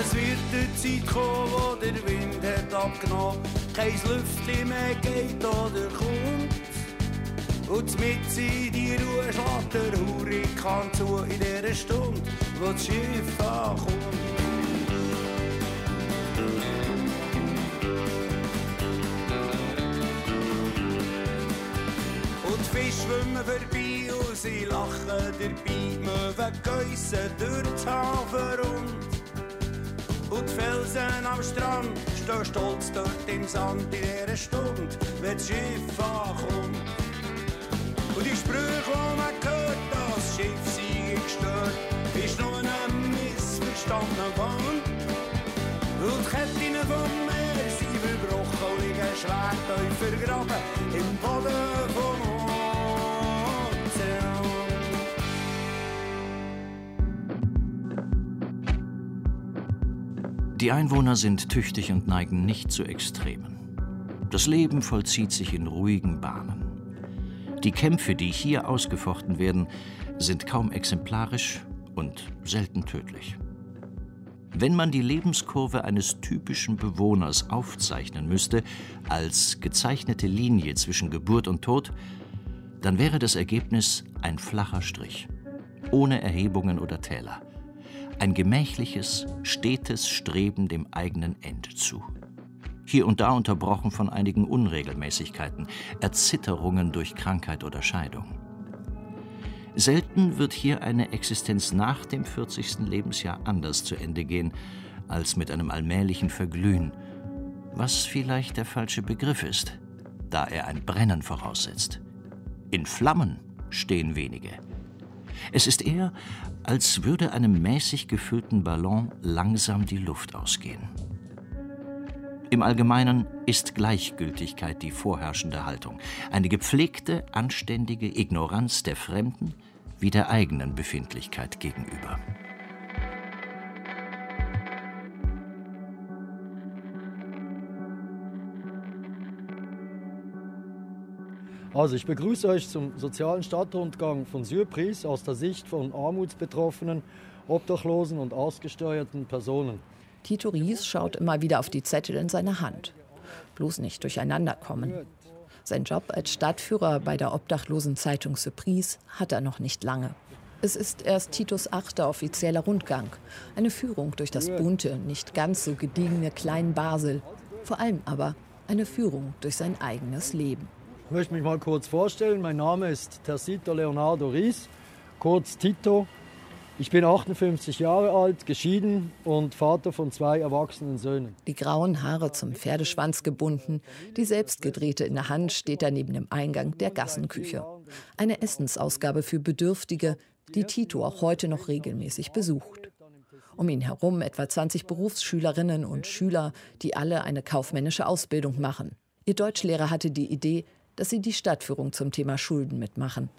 Speaker 18: Es wird die Zeit kommen, wo der Wind hat abgenommen, kein Lüftchen mehr geht oder kommt. Und mit in die Ruhe schlägt der Hurrikan zu in dieser Stunde, wo das Schiff ankommt. Fisch schwimmen vorbei und sie lachen dabei. Möwen geissen durch die Hafen rund. Und die Felsen am Strand stehen stolz dort im Sand in dieser Stunde, wenn das Schiff ankommt. Und die Sprüche, die man hört, das Schiff sei gestört, ist nur ein missverstandener Wand. Und die Ketten vom Meer sind verbrochen und liegen schwer tief vergraben im Boden vom
Speaker 14: Die Einwohner sind tüchtig und neigen nicht zu Extremen. Das Leben vollzieht sich in ruhigen Bahnen. Die Kämpfe, die hier ausgefochten werden, sind kaum exemplarisch und selten tödlich. Wenn man die Lebenskurve eines typischen Bewohners aufzeichnen müsste, als gezeichnete Linie zwischen Geburt und Tod, dann wäre das Ergebnis ein flacher Strich, ohne Erhebungen oder Täler. Ein gemächliches, stetes Streben dem eigenen Ende zu. Hier und da unterbrochen von einigen Unregelmäßigkeiten, Erzitterungen durch Krankheit oder Scheidung. Selten wird hier eine Existenz nach dem 40. Lebensjahr anders zu Ende gehen als mit einem allmählichen Verglühen, was vielleicht der falsche Begriff ist, da er ein Brennen voraussetzt. In Flammen stehen wenige. Es ist eher, als würde einem mäßig gefüllten Ballon langsam die Luft ausgehen. Im Allgemeinen ist Gleichgültigkeit die vorherrschende Haltung, eine gepflegte, anständige Ignoranz der Fremden wie der eigenen Befindlichkeit gegenüber.
Speaker 19: Also ich begrüße euch zum sozialen Stadtrundgang von Surprise aus der Sicht von armutsbetroffenen, obdachlosen und ausgesteuerten Personen.
Speaker 5: Tito Ries schaut immer wieder auf die Zettel in seiner Hand. Bloß nicht durcheinander kommen. Sein Job als Stadtführer bei der obdachlosen Zeitung Surprise hat er noch nicht lange. Es ist erst Titos achter offizieller Rundgang. Eine Führung durch das bunte, nicht ganz so gediegene Klein-Basel. Vor allem aber eine Führung durch sein eigenes Leben.
Speaker 19: Ich möchte mich mal kurz vorstellen. Mein Name ist Tersito Leonardo Ries, kurz Tito. Ich bin 58 Jahre alt, geschieden und Vater von zwei erwachsenen Söhnen.
Speaker 5: Die grauen Haare zum Pferdeschwanz gebunden, die selbstgedrehte in der Hand steht er neben dem Eingang der Gassenküche. Eine Essensausgabe für Bedürftige, die Tito auch heute noch regelmäßig besucht. Um ihn herum etwa 20 Berufsschülerinnen und Schüler, die alle eine kaufmännische Ausbildung machen. Ihr Deutschlehrer hatte die Idee, dass Sie die Stadtführung zum Thema Schulden mitmachen.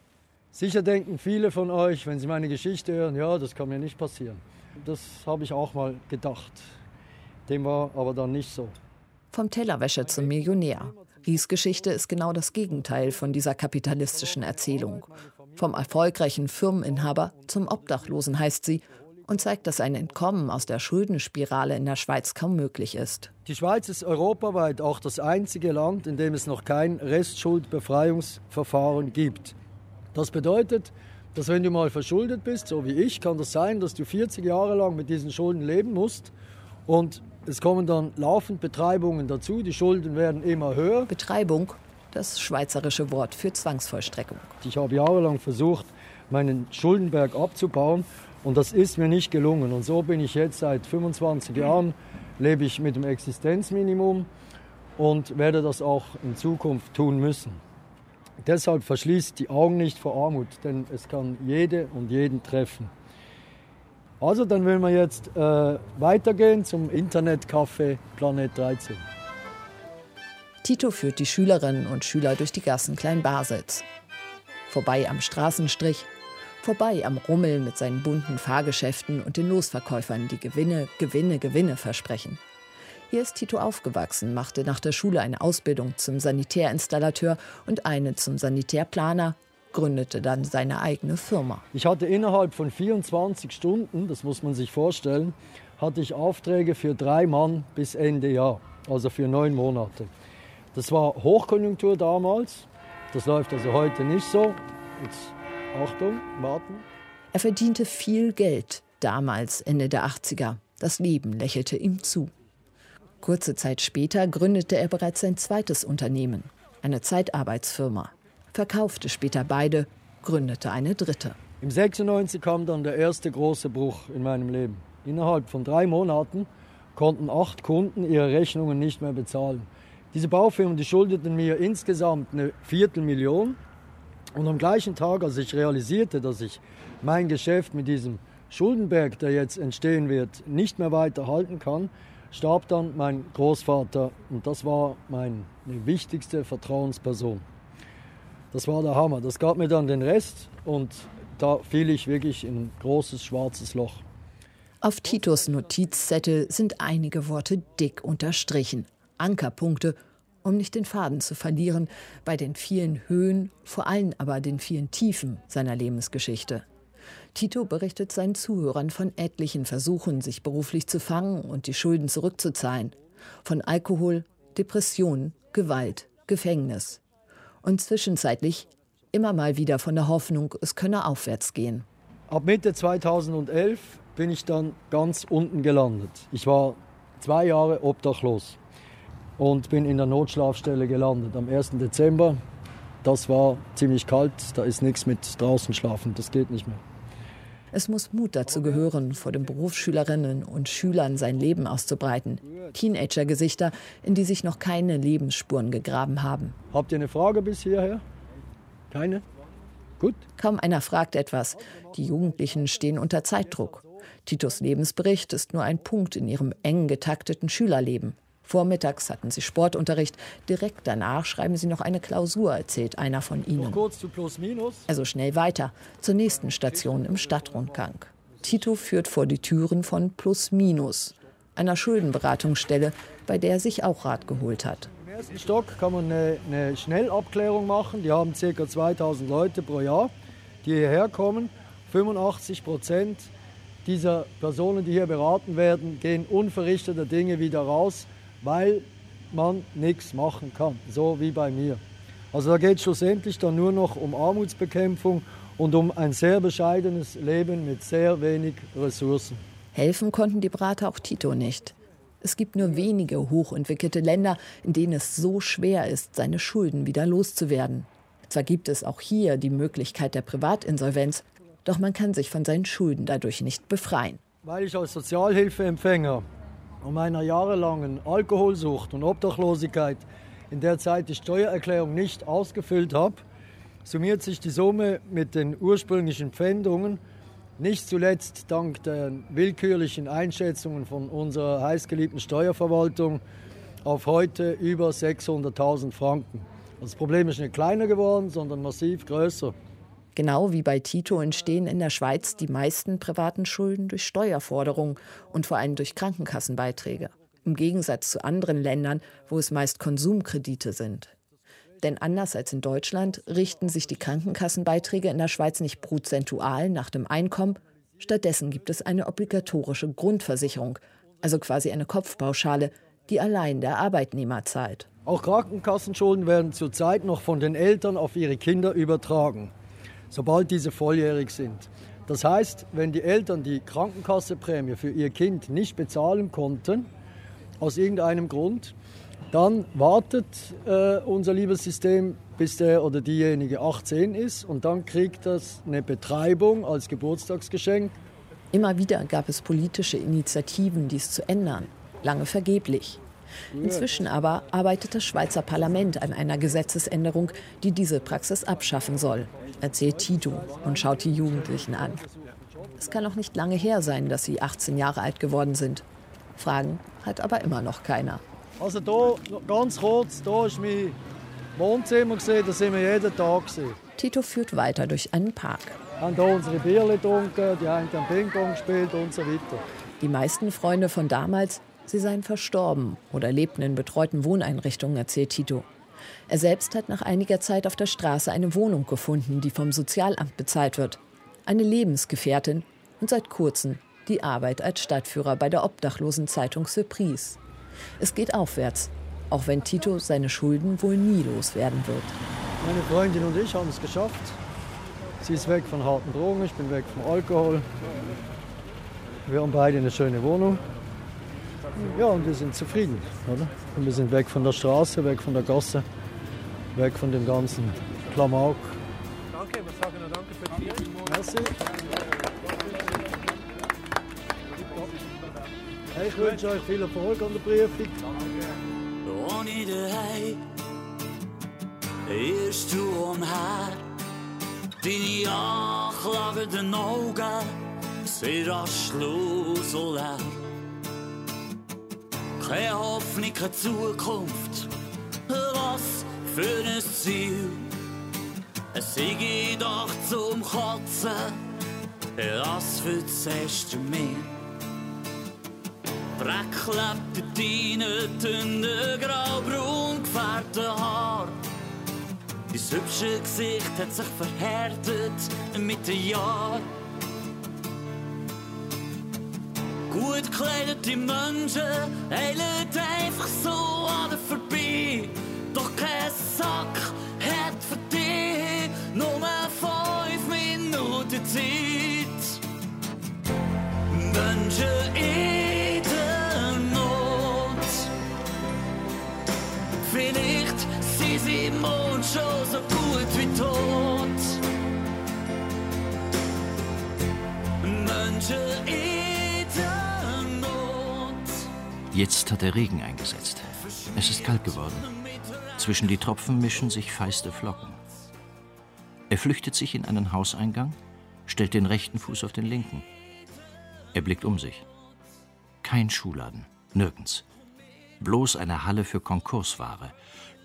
Speaker 19: Sicher denken viele von euch, wenn sie meine Geschichte hören, ja, das kann mir nicht passieren. Das habe ich auch mal gedacht. Dem war aber dann nicht so.
Speaker 5: Vom Tellerwäscher zum Millionär. Ries Geschichte ist genau das Gegenteil von dieser kapitalistischen Erzählung. Vom erfolgreichen Firmeninhaber zum Obdachlosen heißt sie und zeigt, dass ein Entkommen aus der Schuldenspirale in der Schweiz kaum möglich ist.
Speaker 19: Die Schweiz ist europaweit auch das einzige Land, in dem es noch kein Restschuldbefreiungsverfahren gibt. Das bedeutet, dass wenn du mal verschuldet bist, so wie ich, kann das sein, dass du 40 Jahre lang mit diesen Schulden leben musst und es kommen dann laufend Betreibungen dazu, die Schulden werden immer höher.
Speaker 5: Betreibung, das schweizerische Wort für Zwangsvollstreckung.
Speaker 19: Ich habe jahrelang versucht, meinen Schuldenberg abzubauen und das ist mir nicht gelungen. Und so bin ich jetzt seit 25 Jahren, lebe ich mit dem Existenzminimum und werde das auch in Zukunft tun müssen. Deshalb verschließt die Augen nicht vor Armut, denn es kann jede und jeden treffen. Also dann will wir jetzt äh, weitergehen zum Internetcafé Planet 13.
Speaker 5: Tito führt die Schülerinnen und Schüler durch die Gassen Kleinbasels. Vorbei am Straßenstrich, Vorbei am Rummel mit seinen bunten Fahrgeschäften und den Losverkäufern, die Gewinne, Gewinne, Gewinne versprechen. Hier ist Tito aufgewachsen, machte nach der Schule eine Ausbildung zum Sanitärinstallateur und eine zum Sanitärplaner, gründete dann seine eigene Firma.
Speaker 19: Ich hatte innerhalb von 24 Stunden, das muss man sich vorstellen, hatte ich Aufträge für drei Mann bis Ende Jahr, also für neun Monate. Das war Hochkonjunktur damals, das läuft also heute nicht so. Jetzt Achtung, warten.
Speaker 5: Er verdiente viel Geld, damals Ende der 80er. Das Leben lächelte ihm zu. Kurze Zeit später gründete er bereits sein zweites Unternehmen, eine Zeitarbeitsfirma, verkaufte später beide, gründete eine dritte.
Speaker 19: Im 96 kam dann der erste große Bruch in meinem Leben. Innerhalb von drei Monaten konnten acht Kunden ihre Rechnungen nicht mehr bezahlen. Diese Baufirmen, die schuldeten mir insgesamt eine Viertelmillion und am gleichen Tag, als ich realisierte, dass ich mein Geschäft mit diesem Schuldenberg, der jetzt entstehen wird, nicht mehr weiter halten kann, starb dann mein Großvater und das war meine wichtigste Vertrauensperson. Das war der Hammer. Das gab mir dann den Rest und da fiel ich wirklich in ein großes schwarzes Loch.
Speaker 5: Auf Titos Notizzettel sind einige Worte dick unterstrichen. Ankerpunkte um nicht den Faden zu verlieren bei den vielen Höhen, vor allem aber den vielen Tiefen seiner Lebensgeschichte. Tito berichtet seinen Zuhörern von etlichen Versuchen, sich beruflich zu fangen und die Schulden zurückzuzahlen. Von Alkohol, Depression, Gewalt, Gefängnis. Und zwischenzeitlich immer mal wieder von der Hoffnung, es könne aufwärts gehen.
Speaker 19: Ab Mitte 2011 bin ich dann ganz unten gelandet. Ich war zwei Jahre obdachlos und bin in der Notschlafstelle gelandet am 1. Dezember. Das war ziemlich kalt, da ist nichts mit draußen schlafen, das geht nicht mehr.
Speaker 5: Es muss Mut dazu gehören, vor den Berufsschülerinnen und Schülern sein Leben auszubreiten. Teenager-Gesichter, in die sich noch keine Lebensspuren gegraben haben.
Speaker 19: Habt ihr eine Frage bis hierher? Keine? Gut.
Speaker 5: Kaum einer fragt etwas. Die Jugendlichen stehen unter Zeitdruck. Titos Lebensbericht ist nur ein Punkt in ihrem eng getakteten Schülerleben. Vormittags hatten sie Sportunterricht. Direkt danach schreiben sie noch eine Klausur, erzählt einer von ihnen.
Speaker 19: Kurz zu Plus Minus.
Speaker 5: Also schnell weiter zur nächsten Station im Stadtrundgang. Tito führt vor die Türen von Plus Minus, einer Schuldenberatungsstelle, bei der er sich auch Rat geholt hat.
Speaker 19: Im ersten Stock kann man eine, eine Schnellabklärung machen. Die haben ca. 2000 Leute pro Jahr, die hierher kommen. 85 Prozent dieser Personen, die hier beraten werden, gehen unverrichteter Dinge wieder raus, weil man nichts machen kann, so wie bei mir. Also da geht es schlussendlich dann nur noch um Armutsbekämpfung und um ein sehr bescheidenes Leben mit sehr wenig Ressourcen.
Speaker 5: Helfen konnten die Berater auch Tito nicht. Es gibt nur wenige hochentwickelte Länder, in denen es so schwer ist, seine Schulden wieder loszuwerden. Zwar gibt es auch hier die Möglichkeit der Privatinsolvenz, doch man kann sich von seinen Schulden dadurch nicht befreien.
Speaker 19: Weil ich als Sozialhilfeempfänger und meiner jahrelangen Alkoholsucht und Obdachlosigkeit in der Zeit die Steuererklärung nicht ausgefüllt habe, summiert sich die Summe mit den ursprünglichen Pfändungen, nicht zuletzt dank der willkürlichen Einschätzungen von unserer heißgeliebten Steuerverwaltung, auf heute über 600.000 Franken. Das Problem ist nicht kleiner geworden, sondern massiv größer.
Speaker 5: Genau wie bei Tito entstehen in der Schweiz die meisten privaten Schulden durch Steuerforderungen und vor allem durch Krankenkassenbeiträge. Im Gegensatz zu anderen Ländern, wo es meist Konsumkredite sind. Denn anders als in Deutschland richten sich die Krankenkassenbeiträge in der Schweiz nicht prozentual nach dem Einkommen. Stattdessen gibt es eine obligatorische Grundversicherung, also quasi eine Kopfpauschale, die allein der Arbeitnehmer zahlt.
Speaker 19: Auch Krankenkassenschulden werden zurzeit noch von den Eltern auf ihre Kinder übertragen sobald diese volljährig sind. Das heißt, wenn die Eltern die Krankenkasseprämie für ihr Kind nicht bezahlen konnten, aus irgendeinem Grund, dann wartet äh, unser liebes System, bis der oder diejenige 18 ist und dann kriegt das eine Betreibung als Geburtstagsgeschenk.
Speaker 5: Immer wieder gab es politische Initiativen, dies zu ändern, lange vergeblich. Inzwischen aber arbeitet das Schweizer Parlament an einer Gesetzesänderung, die diese Praxis abschaffen soll erzählt Tito und schaut die Jugendlichen an. Es kann noch nicht lange her sein, dass sie 18 Jahre alt geworden sind. Fragen hat aber immer noch keiner.
Speaker 19: Also da, ganz kurz, da ist mein Wohnzimmer gesehen, da sind wir jeden Tag gesehen.
Speaker 5: Tito führt weiter durch einen Park.
Speaker 19: Wir haben hier unsere Bierle getrunken, die haben dann Ping-Pong gespielt und so weiter.
Speaker 5: Die meisten Freunde von damals, sie seien verstorben oder lebten in betreuten Wohneinrichtungen, erzählt Tito. Er selbst hat nach einiger Zeit auf der Straße eine Wohnung gefunden, die vom Sozialamt bezahlt wird. Eine Lebensgefährtin und seit kurzem die Arbeit als Stadtführer bei der Obdachlosenzeitung Surprise. Es geht aufwärts, auch wenn Tito seine Schulden wohl nie loswerden wird.
Speaker 19: Meine Freundin und ich haben es geschafft. Sie ist weg von harten Drogen, ich bin weg vom Alkohol. Wir haben beide eine schöne Wohnung. Ja, und wir sind zufrieden, oder? Und wir sind weg von der Straße, weg von der Gasse, weg von dem ganzen Klamauk.
Speaker 20: Danke, wir sagen noch danke für die
Speaker 19: Merci. Hey, ich wünsche euch viel Erfolg an der Prüfung.
Speaker 21: Ohne daheim erst du umher. Deine anklagenden Augen sind rastlos und leer. Keine Hoffnung, keine Zukunft. Was für ein Ziel. Es sei doch zum Kotzen. Das erste Mal. Dreck klebt in deinen dünnen, graubraun gefärbten Haar. Dein hübsche Gesicht hat sich verhärtet mit den Jahren. Gut gekleidete Menschen eilen einfach so an dir vorbei. Doch kein Sack hat für dich nur fünf Minuten Zeit. Menschen in Not. Vielleicht sind sie im Mond schon so gut wie tot. Menschen in Not.
Speaker 14: Jetzt hat der Regen eingesetzt. Es ist kalt geworden. Zwischen die Tropfen mischen sich feiste Flocken. Er flüchtet sich in einen Hauseingang, stellt den rechten Fuß auf den linken. Er blickt um sich. Kein Schuhladen, nirgends. Bloß eine Halle für Konkursware.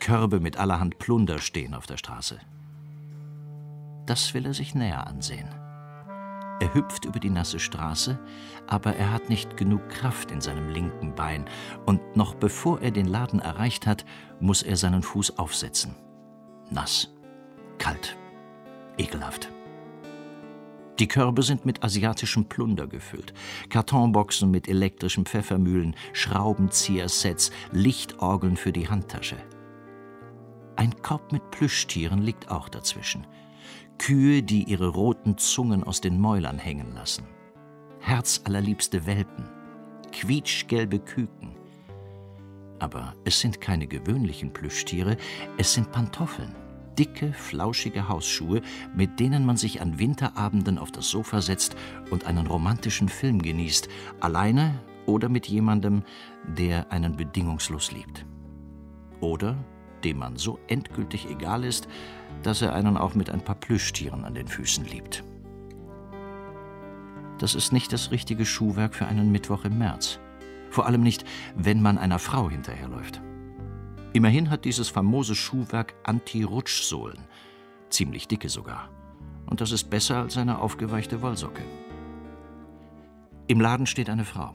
Speaker 14: Körbe mit allerhand Plunder stehen auf der Straße. Das will er sich näher ansehen. Er hüpft über die nasse Straße, aber er hat nicht genug Kraft in seinem linken Bein, und noch bevor er den Laden erreicht hat, muss er seinen Fuß aufsetzen. Nass, kalt, ekelhaft. Die Körbe sind mit asiatischem Plunder gefüllt. Kartonboxen mit elektrischen Pfeffermühlen, Schraubenziehersets, Lichtorgeln für die Handtasche. Ein Korb mit Plüschtieren liegt auch dazwischen. Kühe, die ihre roten Zungen aus den Mäulern hängen lassen. Herzallerliebste Welpen. Quietschgelbe Küken. Aber es sind keine gewöhnlichen Plüschtiere, es sind Pantoffeln dicke, flauschige Hausschuhe, mit denen man sich an Winterabenden auf das Sofa setzt und einen romantischen Film genießt, alleine oder mit jemandem, der einen bedingungslos liebt. Oder dem man so endgültig egal ist, dass er einen auch mit ein paar Plüschtieren an den Füßen liebt. Das ist nicht das richtige Schuhwerk für einen Mittwoch im März. Vor allem nicht, wenn man einer Frau hinterherläuft. Immerhin hat dieses famose Schuhwerk Anti-Rutschsohlen. Ziemlich dicke sogar. Und das ist besser als eine aufgeweichte Wollsocke. Im Laden steht eine Frau.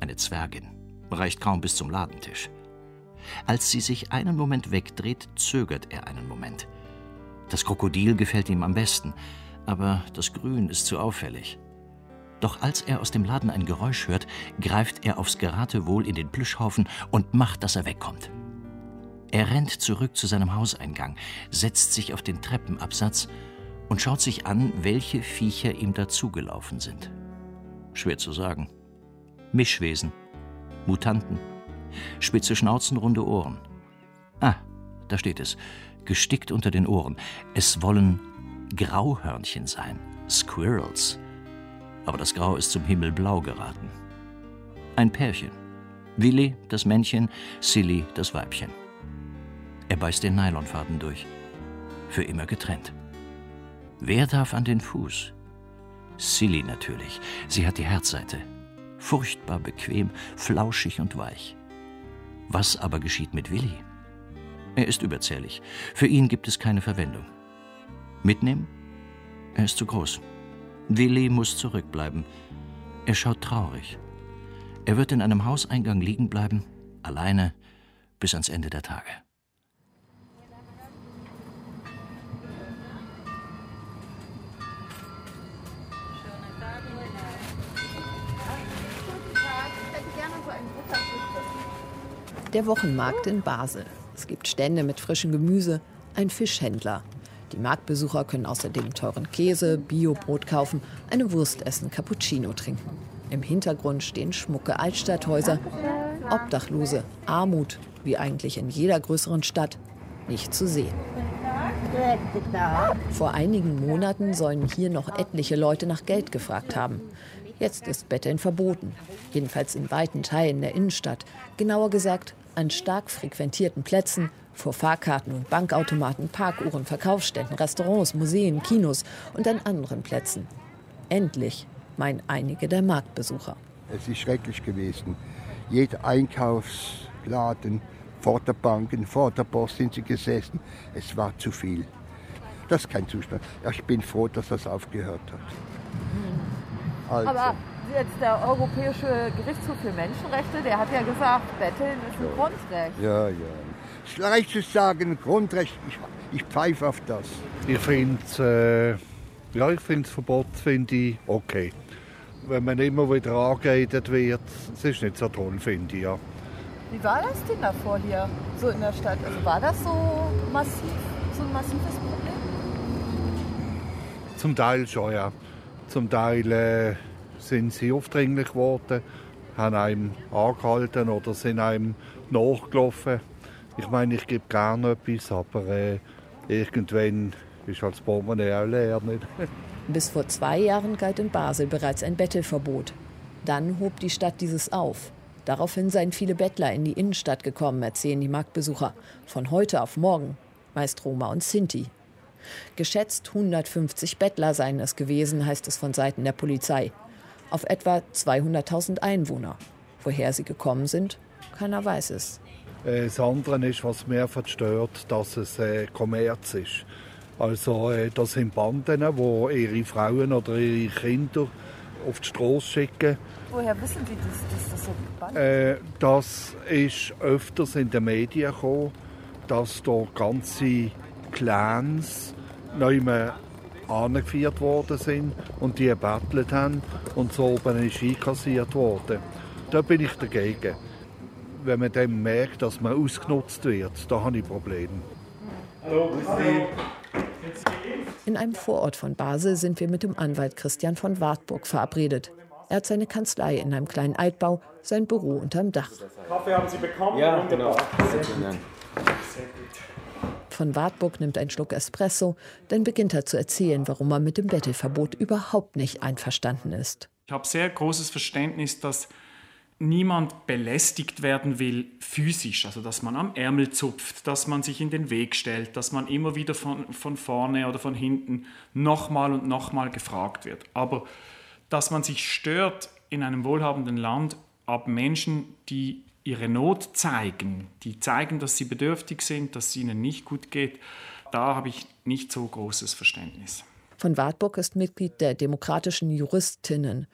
Speaker 14: Eine Zwergin. Reicht kaum bis zum Ladentisch. Als sie sich einen Moment wegdreht, zögert er einen Moment. Das Krokodil gefällt ihm am besten, aber das Grün ist zu auffällig. Doch als er aus dem Laden ein Geräusch hört, greift er aufs Geratewohl in den Plüschhaufen und macht, dass er wegkommt. Er rennt zurück zu seinem Hauseingang, setzt sich auf den Treppenabsatz und schaut sich an, welche Viecher ihm dazugelaufen sind. Schwer zu sagen. Mischwesen, Mutanten, spitze Schnauzen, runde Ohren. Ah, da steht es, gestickt unter den Ohren. Es wollen Grauhörnchen sein, Squirrels. Aber das Grau ist zum Himmel blau geraten. Ein Pärchen. Willi, das Männchen, Silly, das Weibchen. Er beißt den Nylonfaden durch. Für immer getrennt. Wer darf an den Fuß? Silly natürlich. Sie hat die Herzseite. Furchtbar bequem, flauschig und weich. Was aber geschieht mit Willi? Er ist überzählig. Für ihn gibt es keine Verwendung. Mitnehmen? Er ist zu groß. Willi muss zurückbleiben. Er schaut traurig. Er wird in einem Hauseingang liegen bleiben, alleine, bis ans Ende der Tage.
Speaker 5: Der Wochenmarkt in Basel. Es gibt Stände mit frischem Gemüse, ein Fischhändler. Die Marktbesucher können außerdem teuren Käse, Biobrot kaufen, eine Wurst essen, Cappuccino trinken. Im Hintergrund stehen schmucke Altstadthäuser, Obdachlose, Armut, wie eigentlich in jeder größeren Stadt, nicht zu sehen. Vor einigen Monaten sollen hier noch etliche Leute nach Geld gefragt haben. Jetzt ist Betteln verboten. Jedenfalls in weiten Teilen der Innenstadt. Genauer gesagt an stark frequentierten Plätzen, vor Fahrkarten und Bankautomaten, Parkuhren, Verkaufsständen, Restaurants, Museen, Kinos und an anderen Plätzen. Endlich, meinen einige der Marktbesucher.
Speaker 22: Es ist schrecklich gewesen. Jeder Einkaufsladen, vor der Bank, vor der Post sind sie gesessen. Es war zu viel. Das ist kein Zustand. Ich bin froh, dass das aufgehört hat.
Speaker 9: Also. Aber jetzt der Europäische Gerichtshof für Menschenrechte, der hat ja gesagt, Betteln ist ein ja. Grundrecht.
Speaker 22: Ja, ja. Es ist leicht zu sagen, Grundrecht, ich, ich pfeife auf das.
Speaker 23: Ich finde äh, ja, ich finde das Verbot finde ich okay. Wenn man immer wieder angeredet wird, das ist nicht so toll, finde ich, ja.
Speaker 9: Wie war das denn davor hier, so in der Stadt? Also war das so massiv, so ein massives Problem?
Speaker 23: Zum Teil schon, ja. Zum Teil äh, sind sie aufdringlich geworden, haben einem angehalten oder sind einem nachgelaufen. Ich meine, ich gebe gerne etwas, aber äh, irgendwann ist halt das Portemonnaie auch leer. Nicht?
Speaker 5: Bis vor zwei Jahren galt in Basel bereits ein Bettelverbot. Dann hob die Stadt dieses auf. Daraufhin seien viele Bettler in die Innenstadt gekommen, erzählen die Marktbesucher. Von heute auf morgen, meist Roma und Sinti. Geschätzt 150 Bettler seien es gewesen, heißt es von Seiten der Polizei. Auf etwa 200.000 Einwohner. Woher sie gekommen sind, keiner weiß es.
Speaker 23: Äh, das andere ist, was mir stört, dass es äh, Kommerz ist. Also äh, das sind Banden, wo ihre Frauen oder ihre Kinder auf die Straße schicken.
Speaker 9: Woher wissen Sie, dass, dass das so Banden
Speaker 23: Äh, das ist öfters in den Medien gekommen, dass da ganze Clans neu angeführt worden sind und die gebettelt haben und so oben ist einkassiert worden. Da bin ich dagegen. Wenn man dann merkt, dass man ausgenutzt wird, da habe ich Probleme.
Speaker 2: Hallo, grüß Sie.
Speaker 5: In einem Vorort von Basel sind wir mit dem Anwalt Christian von Wartburg verabredet. Er hat seine Kanzlei in einem kleinen Altbau, sein Büro unterm Dach.
Speaker 2: Kaffee haben Sie bekommen?
Speaker 24: Ja, genau.
Speaker 2: Sehr gut. Sehr gut.
Speaker 5: Von Wartburg nimmt einen Schluck Espresso, dann beginnt er zu erzählen, warum er mit dem Bettelverbot überhaupt nicht einverstanden ist.
Speaker 25: Ich habe sehr großes Verständnis, dass niemand belästigt werden will physisch, also dass man am Ärmel zupft, dass man sich in den Weg stellt, dass man immer wieder von, von vorne oder von hinten nochmal und nochmal gefragt wird. Aber dass man sich stört in einem wohlhabenden Land ab Menschen, die ihre Not zeigen, die zeigen, dass sie bedürftig sind, dass es ihnen nicht gut geht, da habe ich nicht so großes Verständnis.
Speaker 5: Von Wartburg ist Mitglied der Demokratischen Juristinnen.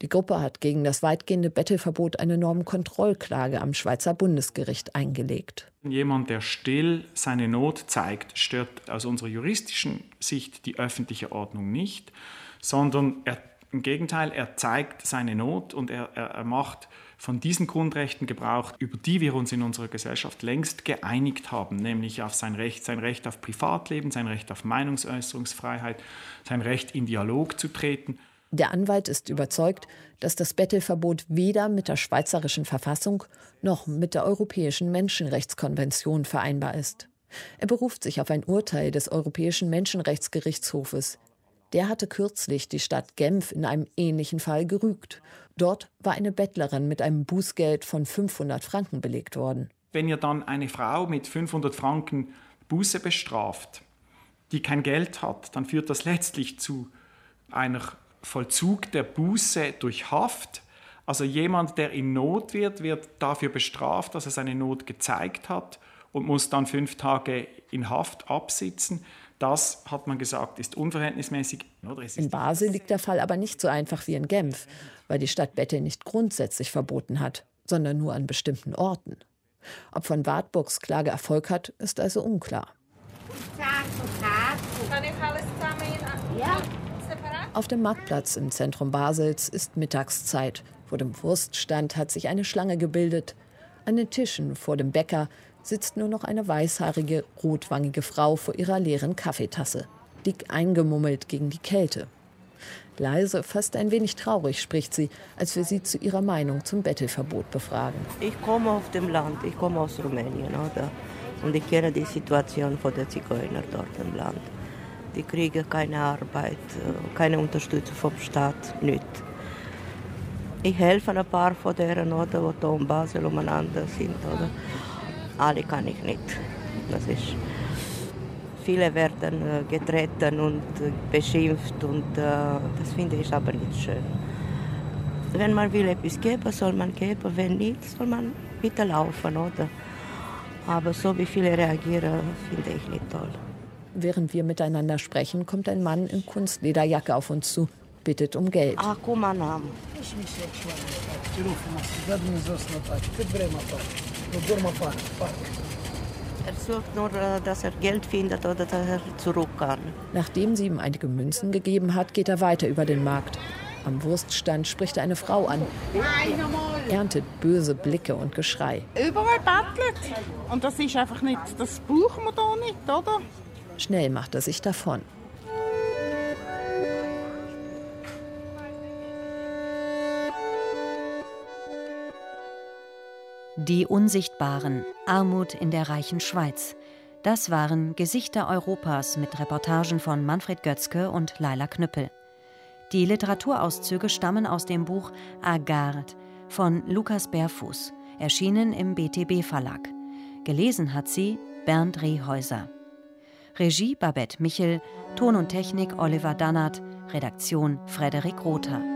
Speaker 5: Die Gruppe hat gegen das weitgehende Bettelverbot eine Normenkontrollklage am Schweizer Bundesgericht eingelegt.
Speaker 25: Jemand, der still seine Not zeigt, stört aus unserer juristischen Sicht die öffentliche Ordnung nicht, sondern er, im Gegenteil, er zeigt seine Not und er, er, er macht von diesen Grundrechten Gebrauch, über die wir uns in unserer Gesellschaft längst geeinigt haben, nämlich auf sein Recht, sein Recht auf Privatleben, sein Recht auf Meinungsäußerungsfreiheit, sein Recht in Dialog zu treten.
Speaker 5: Der Anwalt ist überzeugt, dass das Bettelverbot weder mit der schweizerischen Verfassung noch mit der Europäischen Menschenrechtskonvention vereinbar ist. Er beruft sich auf ein Urteil des Europäischen Menschenrechtsgerichtshofes. Der hatte kürzlich die Stadt Genf in einem ähnlichen Fall gerügt. Dort war eine Bettlerin mit einem Bußgeld von 500 Franken belegt worden.
Speaker 25: Wenn ihr dann eine Frau mit 500 Franken Buße bestraft, die kein Geld hat, dann führt das letztlich zu einer Vollzug der Buße durch Haft. Also jemand, der in Not wird, wird dafür bestraft, dass er seine Not gezeigt hat und muss dann fünf Tage in Haft absitzen. Das, hat man gesagt, ist unverhältnismäßig.
Speaker 5: In Basel liegt der Fall aber nicht so einfach wie in Genf, weil die Stadt Bettel nicht grundsätzlich verboten hat, sondern nur an bestimmten Orten. Ob von Wartburgs Klage Erfolg hat, ist also unklar. Auf dem Marktplatz im Zentrum Basels ist Mittagszeit. Vor dem Wurststand hat sich eine Schlange gebildet. An den Tischen vor dem Bäcker sitzt nur noch eine weißhaarige, rotwangige Frau vor ihrer leeren Kaffeetasse, dick eingemummelt gegen die Kälte. Leise, fast ein wenig traurig spricht sie, als wir sie zu ihrer Meinung zum Bettelverbot befragen.
Speaker 26: Ich komme aus dem Land, ich komme aus Rumänien, oder? Und ich kenne die Situation von der Zigeuner dort im Land. Die kriegen keine Arbeit, äh, keine Unterstützung vom Staat, nichts. Ich helfe ein paar von deren, oder, die in Basel umeinander sind, oder? alle kann ich nicht. Das ist viele werden äh, getreten und äh, beschimpft und äh, das finde ich aber nicht schön. Wenn man will etwas geben, soll man geben, wenn nicht, soll man bitte laufen, oder? Aber so wie viele reagieren, finde ich nicht toll.
Speaker 5: Während wir miteinander sprechen, kommt ein Mann in Kunstlederjacke auf uns zu, bittet um Geld.
Speaker 26: Ach, guck mal, Name. Ich bin er sucht nur, äh, dass er Geld findet oder dass er zurück kann.
Speaker 5: Nachdem sie ihm einige Münzen gegeben hat, geht er weiter über den Markt. Am Wurststand spricht er eine Frau an, erntet böse Blicke und Geschrei.
Speaker 27: Überall bettelt. Und das ist einfach nicht, das brauchen wir da nicht, oder?
Speaker 5: Schnell macht er sich davon.
Speaker 1: Die Unsichtbaren. Armut in der reichen Schweiz. Das waren Gesichter Europas mit Reportagen von Manfred Götzke und Laila Knüppel. Die Literaturauszüge stammen aus dem Buch Agarde von Lukas Bärfuß, erschienen im BTB Verlag. Gelesen hat sie Bernd Rehäuser. Regie Babette Michel, Ton und Technik Oliver Dannert, Redaktion Frederik Rother.